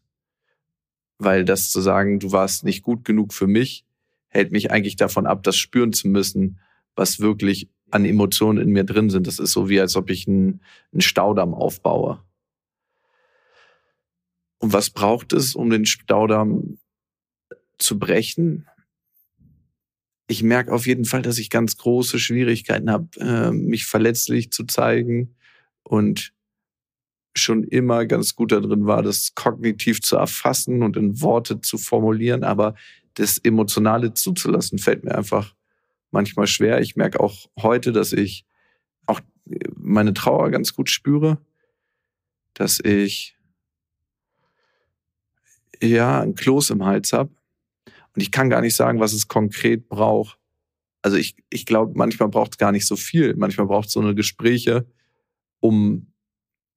Weil das zu sagen, du warst nicht gut genug für mich, hält mich eigentlich davon ab, das spüren zu müssen, was wirklich an Emotionen in mir drin sind. Das ist so wie, als ob ich einen, einen Staudamm aufbaue. Und was braucht es, um den Staudamm zu brechen? Ich merke auf jeden Fall, dass ich ganz große Schwierigkeiten habe, äh, mich verletzlich zu zeigen und schon immer ganz gut darin war, das kognitiv zu erfassen und in Worte zu formulieren, aber das Emotionale zuzulassen, fällt mir einfach manchmal schwer. Ich merke auch heute, dass ich auch meine Trauer ganz gut spüre, dass ich ja ein Kloß im Hals habe. Und ich kann gar nicht sagen, was es konkret braucht. Also ich, ich glaube, manchmal braucht es gar nicht so viel. Manchmal braucht es so eine Gespräche, um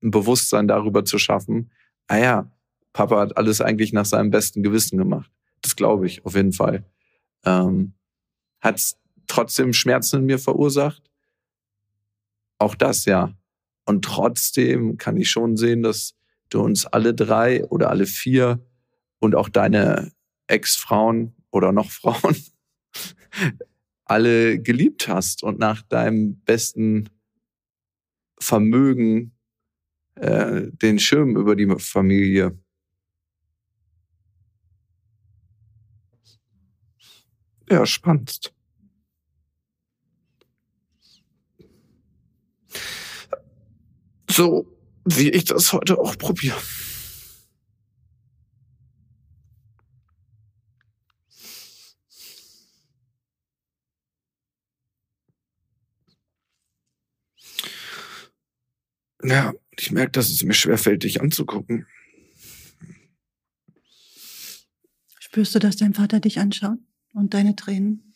ein Bewusstsein darüber zu schaffen. Ah ja, Papa hat alles eigentlich nach seinem besten Gewissen gemacht. Das glaube ich auf jeden Fall. Ähm, hat trotzdem Schmerzen in mir verursacht. Auch das, ja. Und trotzdem kann ich schon sehen, dass du uns alle drei oder alle vier und auch deine Ex-Frauen oder noch Frauen alle geliebt hast und nach deinem besten Vermögen äh, den Schirm über die Familie ja, spannend. So wie ich das heute auch probiere. Ja, ich merke, dass es mir schwerfällt, dich anzugucken. Spürst du, dass dein Vater dich anschaut und deine Tränen?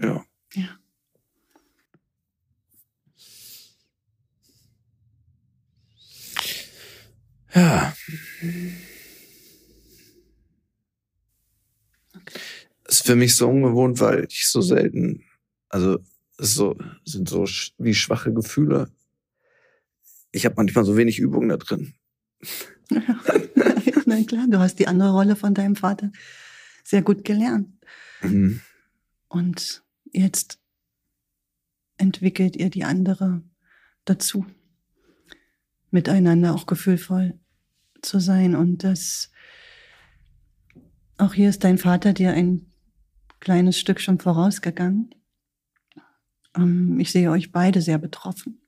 Ja. Ja. Ja. Ist für mich so ungewohnt, weil ich so selten, also so, sind so wie schwache Gefühle. Ich habe manchmal so wenig Übung da drin. Na klar, du hast die andere Rolle von deinem Vater sehr gut gelernt. Mhm. Und jetzt entwickelt ihr die andere dazu, miteinander auch gefühlvoll zu sein. Und das, auch hier ist dein Vater dir ein kleines Stück schon vorausgegangen. Ähm, Ich sehe euch beide sehr betroffen.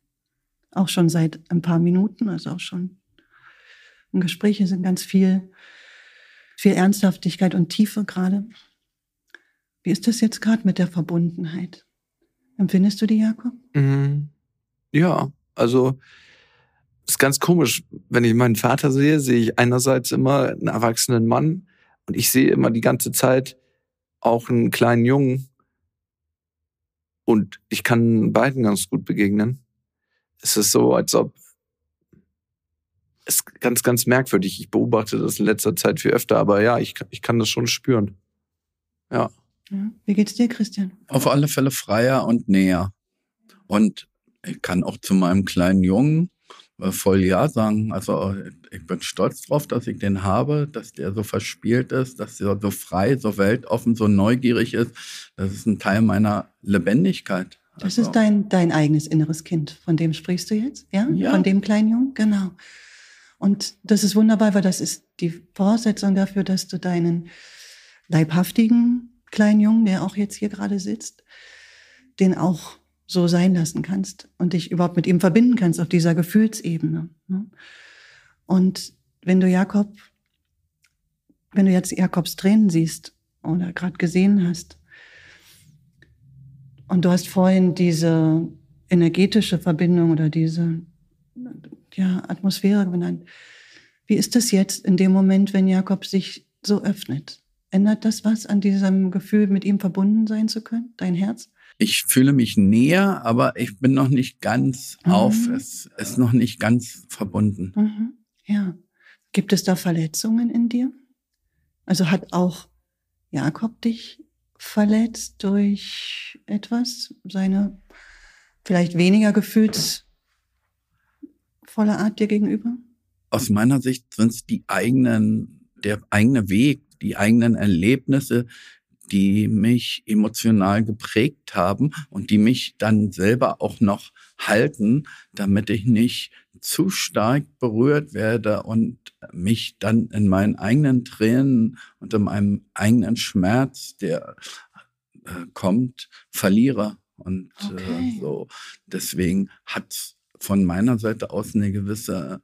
Auch schon seit ein paar Minuten, also auch schon im Gespräch sind ganz viel, viel Ernsthaftigkeit und Tiefe gerade. Wie ist das jetzt gerade mit der Verbundenheit? Empfindest du die, Jakob? Mhm. Ja, also ist ganz komisch. Wenn ich meinen Vater sehe, sehe ich einerseits immer einen erwachsenen Mann und ich sehe immer die ganze Zeit auch einen kleinen Jungen. Und ich kann beiden ganz gut begegnen. Es ist so, als ob ist ganz, ganz merkwürdig. Ich beobachte das in letzter Zeit viel öfter, aber ja, ich, kann- ich kann das schon spüren. Ja. Ja. Wie geht's dir, Christian? Auf alle Fälle freier und näher. Und ich kann auch zu meinem kleinen Jungen äh, voll Ja sagen. Also äh, ich bin stolz drauf, dass ich den habe, dass der so verspielt ist, dass er so frei, so weltoffen, so neugierig ist. Das ist ein Teil meiner Lebendigkeit. Das Also, ist dein, dein eigenes inneres Kind. Von dem sprichst du jetzt? Ja? Ja. Von dem kleinen Jungen? Genau. Und das ist wunderbar, weil das ist die Voraussetzung dafür, dass du deinen leibhaftigen kleinen Jungen, der auch jetzt hier gerade sitzt, den auch so sein lassen kannst und dich überhaupt mit ihm verbinden kannst auf dieser Gefühlsebene. ne? Und wenn du Jakob, wenn du jetzt Jakobs Tränen siehst oder gerade gesehen hast, und du hast vorhin diese energetische Verbindung oder diese ja, Atmosphäre benannt. Wie ist das jetzt in dem Moment, wenn Jakob sich so öffnet? Ändert das was an diesem Gefühl, mit ihm verbunden sein zu können, dein Herz? ich fühle mich näher, aber ich bin noch nicht ganz Mhm. auf. Es ist noch nicht ganz verbunden. Mhm. Ja. Gibt es da Verletzungen in dir? Also hat auch Jakob dich verletzt durch etwas, seine vielleicht weniger gefühlsvolle Art dir gegenüber? aus meiner Sicht sind es die eigenen, der eigene Weg, die eigenen Erlebnisse, die mich emotional geprägt haben und die mich dann selber auch noch halten, damit ich nicht zu stark berührt werde und mich dann in meinen eigenen Tränen und in meinem eigenen Schmerz, der äh, kommt, verliere. Und Okay. äh, so. Deswegen hat von meiner Seite aus eine gewisse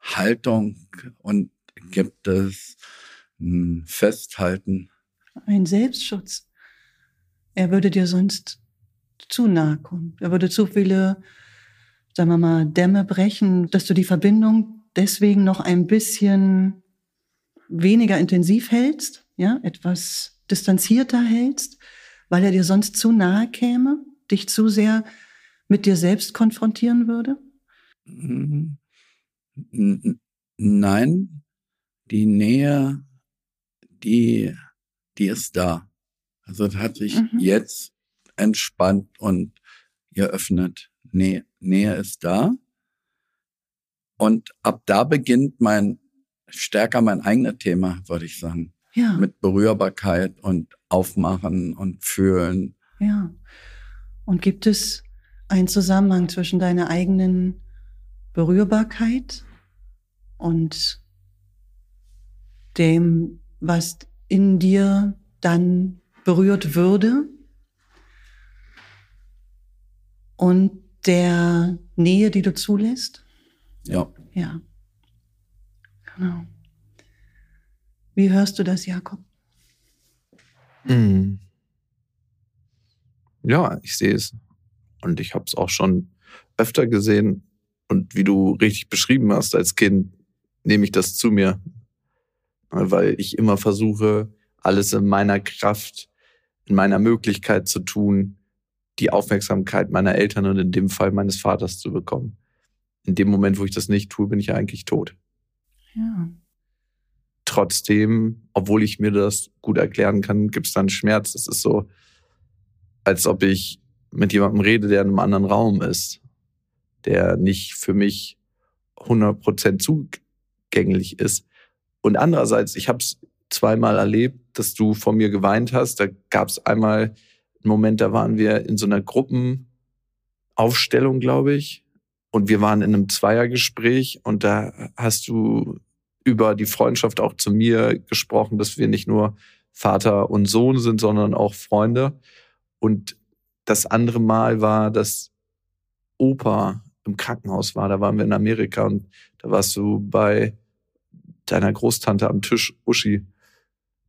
Haltung und gibt es ein Festhalten. Ein Selbstschutz. Er würde dir sonst zu nahe kommen. Er würde zu viele, sagen wir mal, Dämme brechen, dass du die Verbindung deswegen noch ein bisschen weniger intensiv hältst, ja, etwas distanzierter hältst, weil er dir sonst zu nahe käme, dich zu sehr mit dir selbst konfrontieren würde? Nein, die Nähe, die, die ist da. Also das hat sich Mhm. jetzt entspannt und geöffnet. Nähe, Nähe ist da. Und ab da beginnt mein stärker mein eigenes Thema, würde ich sagen. Ja. Mit Berührbarkeit und Aufmachen und Fühlen. Ja. Und gibt es einen Zusammenhang zwischen deiner eigenen Berührbarkeit und dem, was in dir dann berührt würde und der Nähe, die du zulässt? Ja. Ja. Genau. Wie hörst du das, Jakob? Mhm. Ja, ich sehe es. Und ich habe es auch schon öfter gesehen. Und wie du richtig beschrieben hast als Kind, nehme ich das zu mir. Weil ich immer versuche, alles in meiner Kraft, in meiner Möglichkeit zu tun, die Aufmerksamkeit meiner Eltern und in dem Fall meines Vaters zu bekommen. In dem Moment, wo ich das nicht tue, bin ich eigentlich tot. Ja. Trotzdem, obwohl ich mir das gut erklären kann, gibt es dann Schmerz. Es ist so, als ob ich mit jemandem rede, der in einem anderen Raum ist, der nicht für mich 100% zugänglich ist. Und andererseits, ich habe es zweimal erlebt, dass du vor mir geweint hast. Da gab es einmal einen Moment, da waren wir in so einer Gruppenaufstellung, glaube ich. Und wir waren in einem Zweiergespräch und da hast du über die Freundschaft auch zu mir gesprochen, dass wir nicht nur Vater und Sohn sind, sondern auch Freunde. Und das andere Mal war, dass Opa im Krankenhaus war. Da waren wir in Amerika und da warst du bei deiner Großtante am Tisch, Uschi.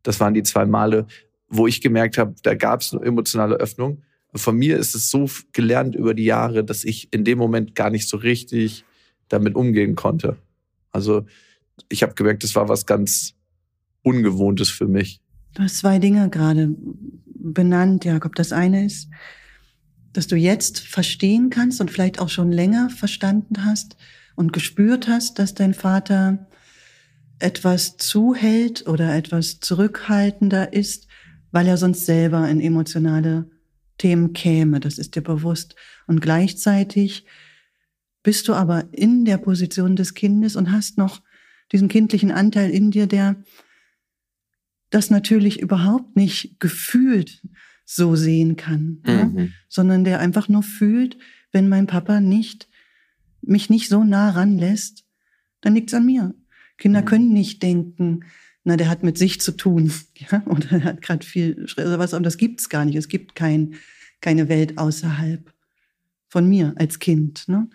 Das waren die zwei Male, wo ich gemerkt habe, da gab es eine emotionale Öffnung. Von mir ist es so gelernt über die Jahre, dass ich in dem Moment gar nicht so richtig damit umgehen konnte. Also ich habe gemerkt, das war was ganz Ungewohntes für mich. Du hast zwei Dinge gerade benannt, Jakob. Das eine ist, dass du jetzt verstehen kannst und vielleicht auch schon länger verstanden hast und gespürt hast, dass dein Vater etwas zuhält oder etwas zurückhaltender ist, weil er sonst selber in emotionale Themen käme. Das ist dir bewusst. Und gleichzeitig bist du aber in der Position des Kindes und hast noch diesen kindlichen Anteil in dir, der das natürlich überhaupt nicht gefühlt so sehen kann, mhm. ja? sondern der einfach nur fühlt, wenn mein Papa nicht mich nicht so nah ranlässt, dann liegt's an mir. Kinder mhm. können nicht denken, na, der hat mit sich zu tun, ja, oder er hat gerade viel oder was, aber das gibt's gar nicht. Es gibt kein, keine Welt außerhalb von mir als Kind. Ne?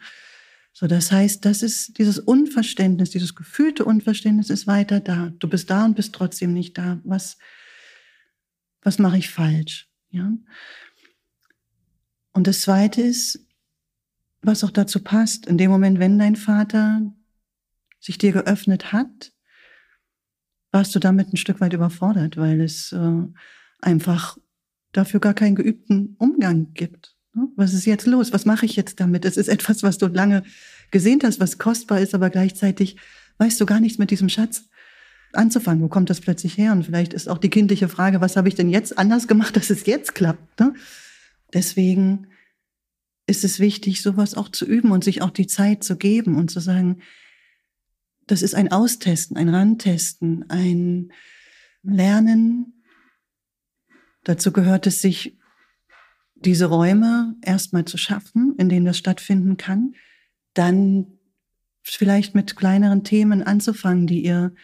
So, das heißt, das ist dieses Unverständnis, dieses gefühlte Unverständnis ist weiter da. Du bist da und bist trotzdem nicht da. Was, was mache ich falsch? Ja. Und das zweite ist, was auch dazu passt, in dem Moment, wenn dein Vater sich dir geöffnet hat, warst du damit ein Stück weit überfordert, weil es äh, einfach dafür gar keinen geübten Umgang gibt. Ne? Was ist jetzt los? Was mache ich jetzt damit? Es ist etwas, was du lange gesehen hast, was kostbar ist, aber gleichzeitig weißt du gar nichts mit diesem Schatz anzufangen. Wo kommt das plötzlich her? Und vielleicht ist auch die kindliche Frage, was habe ich denn jetzt anders gemacht, dass es jetzt klappt? Ne? Deswegen ist es wichtig, sowas auch zu üben und sich auch die Zeit zu geben und zu sagen, das ist ein Austesten, ein Rantesten, ein Lernen. Dazu gehört es, sich diese Räume erstmal zu schaffen, in denen das stattfinden kann, dann vielleicht mit kleineren Themen anzufangen, die ihr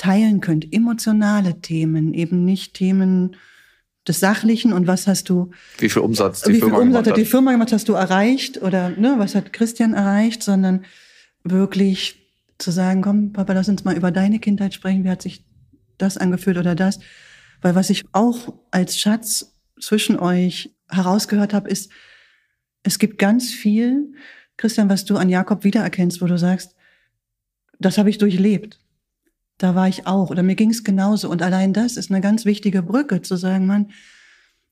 teilen könnt, emotionale Themen, eben nicht Themen des Sachlichen. Und was hast du, wie viel Umsatz die wie Firma viel Umsatz hat die Firma gemacht, hast du erreicht? Oder ne, was hat Christian erreicht, sondern wirklich zu sagen, komm, Papa, lass uns mal über deine Kindheit sprechen, wie hat sich das angefühlt oder das, weil was ich auch als Schatz zwischen euch herausgehört habe, ist, es gibt ganz viel, Christian, was du an Jakob wiedererkennst, wo du sagst, das habe ich durchlebt. Da war ich auch oder mir ging es genauso. Und allein das ist eine ganz wichtige Brücke, zu sagen, Mann,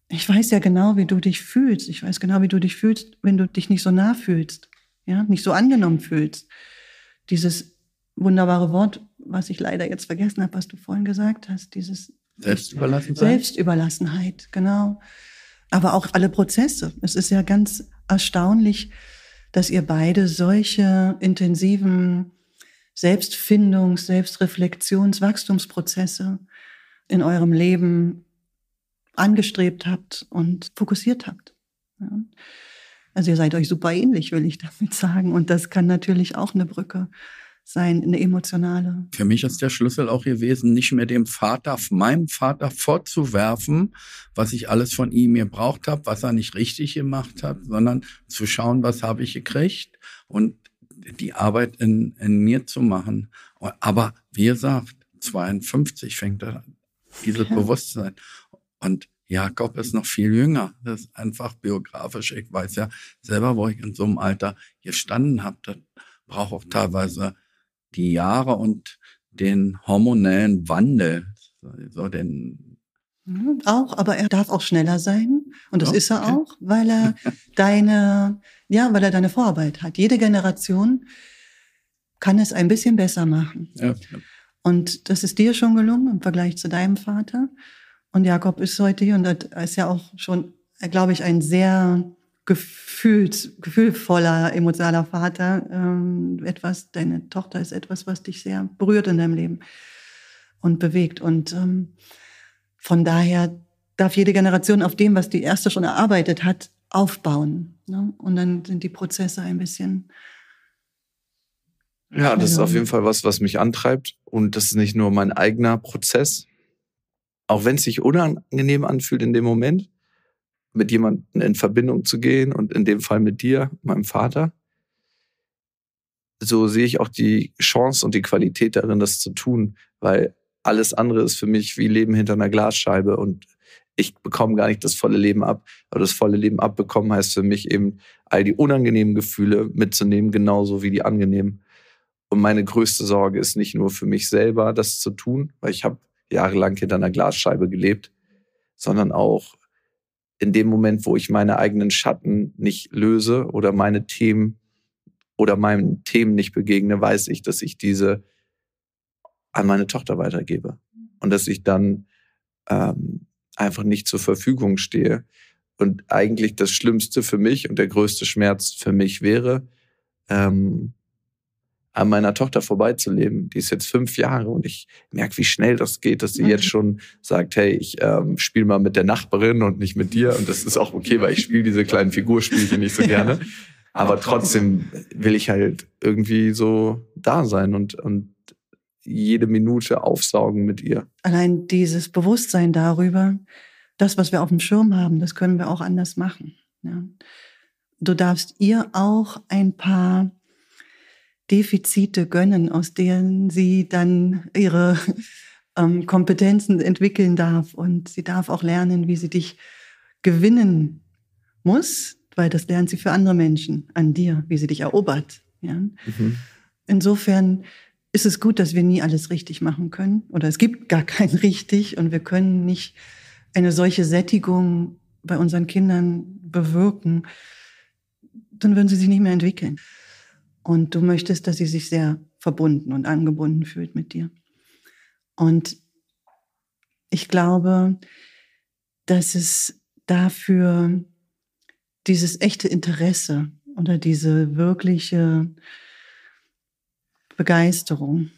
ich weiß ja genau, wie du dich fühlst. Ich weiß genau, wie du dich fühlst, wenn du dich nicht so nah fühlst, ja, nicht so angenommen fühlst. Dieses wunderbare Wort, was ich leider jetzt vergessen habe, was du vorhin gesagt hast, dieses Selbstüberlassenheit. Selbstüberlassenheit, genau aber auch alle Prozesse. Es ist ja ganz erstaunlich, dass ihr beide solche intensiven Selbstfindungs-, Selbstreflexions-, Wachstumsprozesse in eurem Leben angestrebt habt und fokussiert habt. Also ihr seid euch super ähnlich, will ich damit sagen. Und das kann natürlich auch eine Brücke sein, eine emotionale. Für mich ist der Schlüssel auch gewesen, nicht mehr dem Vater, meinem Vater vorzuwerfen, was ich alles von ihm gebraucht habe, was er nicht richtig gemacht hat, sondern zu schauen, was habe ich gekriegt und die Arbeit in, in mir zu machen. Aber wie gesagt, 52 fängt er dieses ja. Bewusstsein. Und Jakob ist noch viel jünger. Das ist einfach biografisch. Ich weiß ja selber, wo ich in so einem Alter gestanden habe. Das braucht auch teilweise die Jahre und den hormonellen Wandel. So den auch, aber er darf auch schneller sein. Und das okay. ist er auch, weil er deine, ja, weil er deine Vorarbeit hat. Jede Generation kann es ein bisschen besser machen. Ja. Und das ist dir schon gelungen im Vergleich zu deinem Vater. Und Jakob ist heute hier und ist ja auch schon, glaube ich, ein sehr gefühlt, gefühlvoller, emotionaler Vater. Ähm, etwas, deine Tochter ist etwas, was dich sehr berührt in deinem Leben und bewegt. Und ähm, von daher darf jede Generation auf dem, was die erste schon erarbeitet hat, aufbauen. Ne? Und dann sind die Prozesse ein bisschen. Ja, das ist auf jeden Fall was, was mich antreibt. Und das ist nicht nur mein eigener Prozess, auch wenn es sich unangenehm anfühlt in dem Moment, mit jemandem in Verbindung zu gehen und in dem Fall mit dir, meinem Vater, so sehe ich auch die Chance und die Qualität darin, das zu tun, weil alles andere ist für mich wie Leben hinter einer Glasscheibe und ich bekomme gar nicht das volle Leben ab. Aber das volle Leben abbekommen heißt für mich eben, all die unangenehmen Gefühle mitzunehmen, genauso wie die angenehmen. Und meine größte Sorge ist nicht nur für mich selber, das zu tun, weil ich habe jahrelang hinter einer Glasscheibe gelebt, sondern auch in dem Moment, wo ich meine eigenen Schatten nicht löse oder meine Themen oder meinen Themen nicht begegne, weiß ich, dass ich diese an meine Tochter weitergebe und dass ich dann ähm, einfach nicht zur Verfügung stehe. Und eigentlich das Schlimmste für mich und der größte Schmerz für mich wäre, ähm, an meiner Tochter vorbeizuleben. Die ist jetzt fünf Jahre und ich merke, wie schnell das geht, dass sie jetzt mhm. schon sagt, hey, ich ähm, spiele mal mit der Nachbarin und nicht mit dir. Und das ist auch okay, weil ich spiele diese kleinen Figurspielchen nicht so gerne. Aber trotzdem will ich halt irgendwie so da sein und, und jede Minute aufsaugen mit ihr. Allein dieses Bewusstsein darüber, das, was wir auf dem Schirm haben, das können wir auch anders machen. Ja. Du darfst ihr auch ein paar Defizite gönnen, aus denen sie dann ihre ähm, Kompetenzen entwickeln darf. Und sie darf auch lernen, wie sie dich gewinnen muss, weil das lernt sie für andere Menschen an dir, wie sie dich erobert. Ja? Mhm. Insofern ist es gut, dass wir nie alles richtig machen können. Oder es gibt gar kein richtig und wir können nicht eine solche Sättigung bei unseren Kindern bewirken. Dann würden sie sich nicht mehr entwickeln. Und du möchtest, dass sie sich sehr verbunden und angebunden fühlt mit dir. Und ich glaube, dass es dafür dieses echte Interesse oder diese wirkliche Begeisterung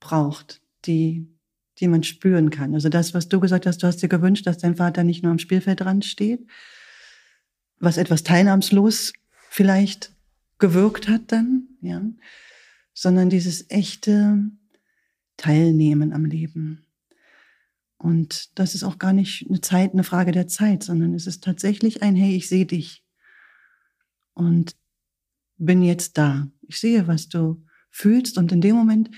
braucht, die, die man spüren kann. Also das, was du gesagt hast, du hast dir gewünscht, dass dein Vater nicht nur am Spielfeldrand steht, was etwas teilnahmslos vielleicht gewirkt hat dann, ja, sondern dieses echte Teilnehmen am Leben. Und das ist auch gar nicht eine Zeit, eine Frage der Zeit, sondern es ist tatsächlich ein Hey, ich sehe dich und bin jetzt da. Ich sehe, was du fühlst und in dem Moment,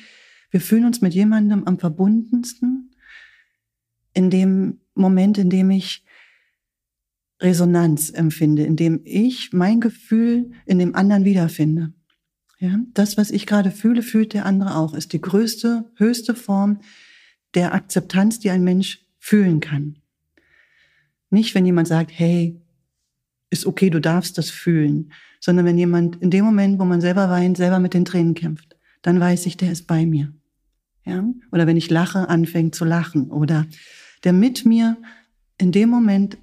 wir fühlen uns mit jemandem am verbundensten, in dem Moment, in dem ich Resonanz empfinde, indem ich mein Gefühl in dem anderen wiederfinde. Ja, das, was ich gerade fühle, fühlt der andere auch, ist die größte, höchste Form der Akzeptanz, die ein Mensch fühlen kann. Nicht, wenn jemand sagt, hey, ist okay, du darfst das fühlen, sondern wenn jemand in dem Moment, wo man selber weint, selber mit den Tränen kämpft, dann weiß ich, der ist bei mir. Ja? Oder wenn ich lache, anfängt zu lachen oder der mit mir in dem Moment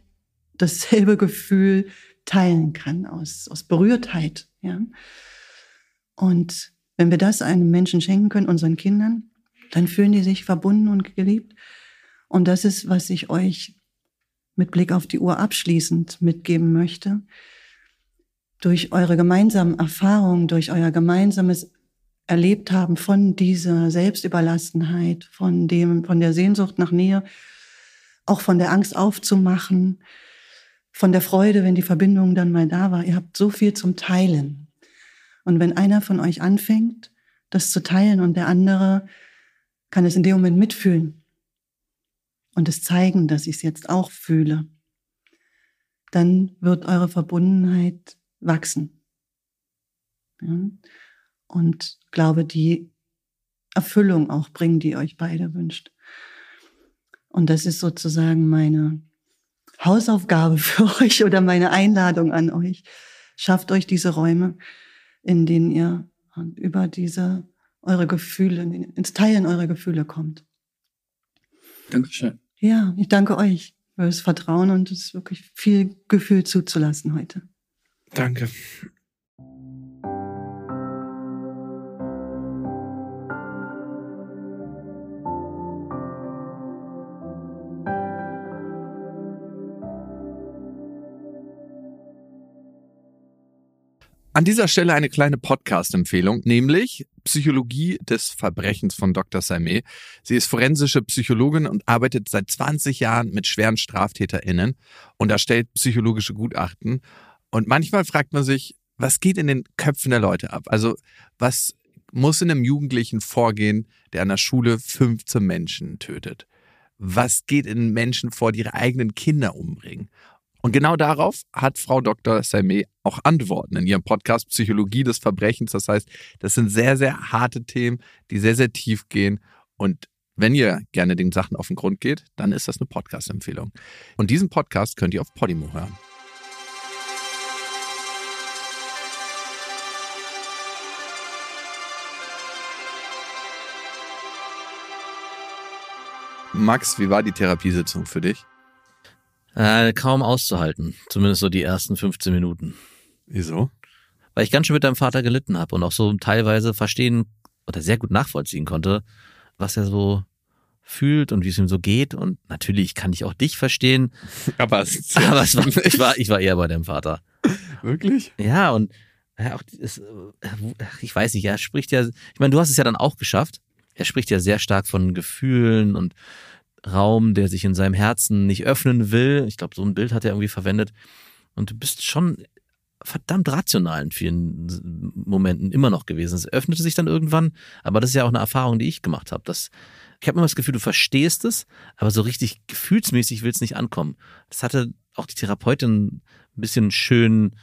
dasselbe Gefühl teilen kann, aus, aus Berührtheit. Ja? Und wenn wir das einem Menschen schenken können, unseren Kindern, dann fühlen die sich verbunden und geliebt. Und das ist, was ich euch mit Blick auf die Uhr abschließend mitgeben möchte. Durch eure gemeinsamen Erfahrungen, durch euer gemeinsames Erlebt haben von dieser Selbstüberlassenheit, von dem, von der Sehnsucht nach Nähe, auch von der Angst aufzumachen, von der Freude, wenn die Verbindung dann mal da war. Ihr habt so viel zum Teilen. Und wenn einer von euch anfängt, das zu teilen und der andere kann es in dem Moment mitfühlen und es zeigen, dass ich es jetzt auch fühle, dann wird eure Verbundenheit wachsen. Ja? Und glaube, die Erfüllung auch bringen, die euch beide wünscht. Und das ist sozusagen meine Hausaufgabe für euch oder meine Einladung an euch. Schafft euch diese Räume, in denen ihr über diese eure Gefühle, ins Teilen eurer Gefühle kommt. Dankeschön. Ja, ich danke euch für das Vertrauen und es wirklich viel Gefühl zuzulassen heute. Danke. An dieser Stelle eine kleine Podcast-Empfehlung, nämlich Psychologie des Verbrechens von Dr. Salme. Sie ist forensische Psychologin und arbeitet seit 20 Jahren mit schweren StraftäterInnen und erstellt psychologische Gutachten. Und manchmal fragt man sich, was geht in den Köpfen der Leute ab? Also, was muss in einem Jugendlichen vorgehen, der an der Schule 15 Menschen tötet? Was geht in Menschen vor, die ihre eigenen Kinder umbringen? Und genau darauf hat Frau Dr. Salme auch Antworten in ihrem Podcast Psychologie des Verbrechens. Das heißt, das sind sehr, sehr harte Themen, die sehr, sehr tief gehen. Und wenn ihr gerne den Sachen auf den Grund geht, dann ist das eine Podcast-Empfehlung. Und diesen Podcast könnt ihr auf Podimo hören. Max, wie war die Therapiesitzung für dich? Äh, kaum auszuhalten. Zumindest so die ersten 15 Minuten. Wieso? Weil ich ganz schön mit deinem Vater gelitten habe und auch so teilweise verstehen oder sehr gut nachvollziehen konnte, was er so fühlt und wie es ihm so geht. Und natürlich kann ich auch dich verstehen. Aber, es, aber es war, ich, war, ich war eher bei deinem Vater. Wirklich? Ja, und ja, auch, es, ich weiß nicht, er spricht ja, ich meine, du hast es ja dann auch geschafft. Er spricht ja sehr stark von Gefühlen und Raum, der sich in seinem Herzen nicht öffnen will. Ich glaube, so ein Bild hat er irgendwie verwendet. Und du bist schon verdammt rational in vielen Momenten immer noch gewesen. Es öffnete sich dann irgendwann, aber das ist ja auch eine Erfahrung, die ich gemacht habe. Dass, ich habe immer das Gefühl, du verstehst es, aber so richtig gefühlsmäßig will es nicht ankommen. Das hatte auch die Therapeutin ein bisschen schön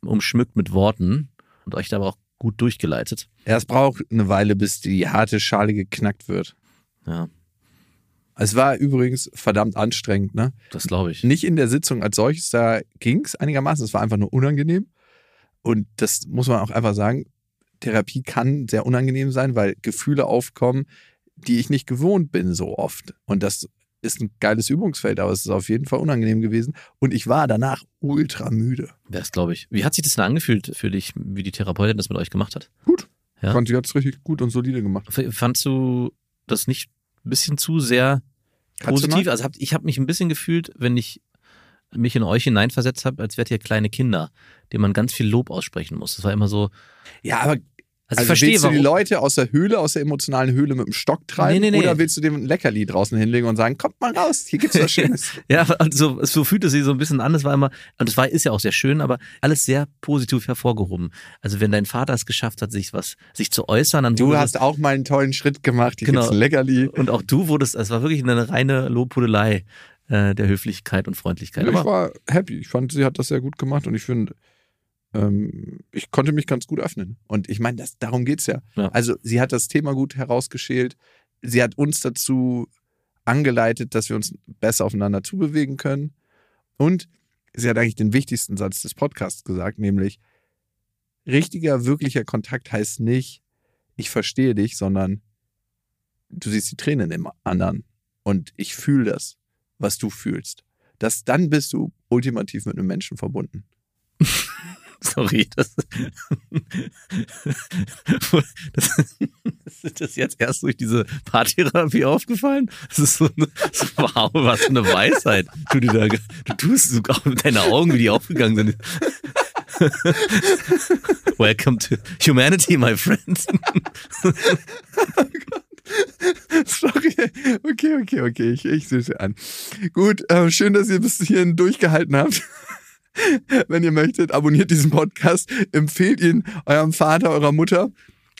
umschmückt mit Worten und euch da aber auch gut durchgeleitet. Ja, es braucht eine Weile, bis die harte Schale geknackt wird. Ja, es war übrigens verdammt anstrengend, ne? das glaube ich. Nicht in der Sitzung als solches, da ging es einigermaßen, es war einfach nur unangenehm. Und das muss man auch einfach sagen, Therapie kann sehr unangenehm sein, weil Gefühle aufkommen, die ich nicht gewohnt bin so oft. Und das ist ein geiles Übungsfeld, aber es ist auf jeden Fall unangenehm gewesen. Und ich war danach ultra müde. Das glaube ich. Wie hat sich das denn angefühlt für dich, wie die Therapeutin das mit euch gemacht hat? Gut. Ja? Ich fand, sie hat es richtig gut und solide gemacht. Fandst du das nicht ein bisschen zu sehr positiv? Also hab, ich habe mich ein bisschen gefühlt, wenn ich mich in euch hineinversetzt habe, als wärt ihr kleine Kinder, denen man ganz viel Lob aussprechen muss. Das war immer so. Ja, aber Also, also ich verstehe, willst du warum. die Leute aus der Höhle, aus der emotionalen Höhle mit dem Stock treiben? Nee, nee, nee. Oder willst du dem ein Leckerli draußen hinlegen und sagen, kommt mal raus, hier gibt's was Schönes? Ja, und so, so fühlte sie so ein bisschen an. Das war immer, und das war, ist ja auch sehr schön, aber alles sehr positiv hervorgehoben. Also wenn dein Vater es geschafft hat, sich was, sich zu äußern, dann Du hast auch mal einen tollen Schritt gemacht, hier Genau. gibt's ein Leckerli. und auch du wurdest, es war wirklich eine reine Lobhudelei äh, der Höflichkeit und Freundlichkeit. Ich Aber war happy. Ich fand, sie hat das sehr gut gemacht und ich finde, ähm, ich konnte mich ganz gut öffnen. Und ich meine, das, darum geht's ja. Ja. Also sie hat das Thema gut herausgeschält. Sie hat uns dazu angeleitet, dass wir uns besser aufeinander zubewegen können. Und sie hat eigentlich den wichtigsten Satz des Podcasts gesagt, nämlich richtiger, wirklicher Kontakt heißt nicht, ich verstehe dich, sondern du siehst die Tränen im anderen und ich fühle das, was du fühlst. Das, dann bist du ultimativ mit einem Menschen verbunden. Sorry, das, das, ist das jetzt erst durch diese Paartherapie aufgefallen? Das ist so, eine, so wow, was eine Weisheit. Du, du, da, du tust so deinen Augen, wie die aufgegangen sind. Welcome to humanity, my friends. Sorry. Okay, okay, okay. Ich, ich sehe es an. Gut, äh, schön, dass ihr bis hierhin durchgehalten habt. Wenn ihr möchtet, abonniert diesen Podcast, empfehlt ihn eurem Vater, eurer Mutter.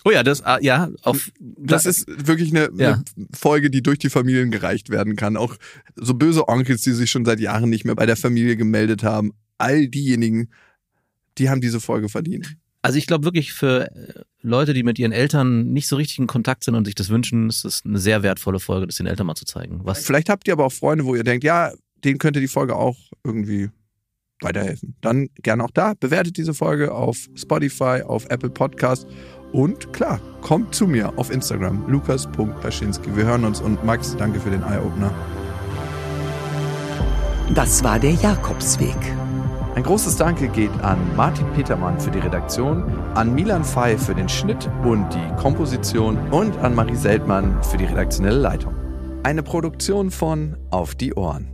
Oh ja, das, ah, ja, auf. Das ist wirklich eine, Ja. eine Folge, die durch die Familien gereicht werden kann. Auch so böse Onkels, die sich schon seit Jahren nicht mehr bei der Familie gemeldet haben. All diejenigen, die haben diese Folge verdient. Also ich glaube wirklich für äh, Leute, die mit ihren Eltern nicht so richtig in Kontakt sind und sich das wünschen, ist das eine sehr wertvolle Folge, das den Eltern mal zu zeigen. Was Vielleicht habt ihr aber auch Freunde, wo ihr denkt, ja, denen könnte die Folge auch irgendwie weiterhelfen. Dann gerne auch da. Bewertet diese Folge auf Spotify, auf Apple Podcast und klar, kommt zu mir auf Instagram, lukas.paschinski. Wir hören uns und Max, danke für den Eye-Opener. Das war der Jakobsweg. Ein großes Danke geht an Martin Petermann für die Redaktion, an Milan Fey für den Schnitt und die Komposition und an Marie Seltmann für die redaktionelle Leitung. Eine Produktion von Auf die Ohren.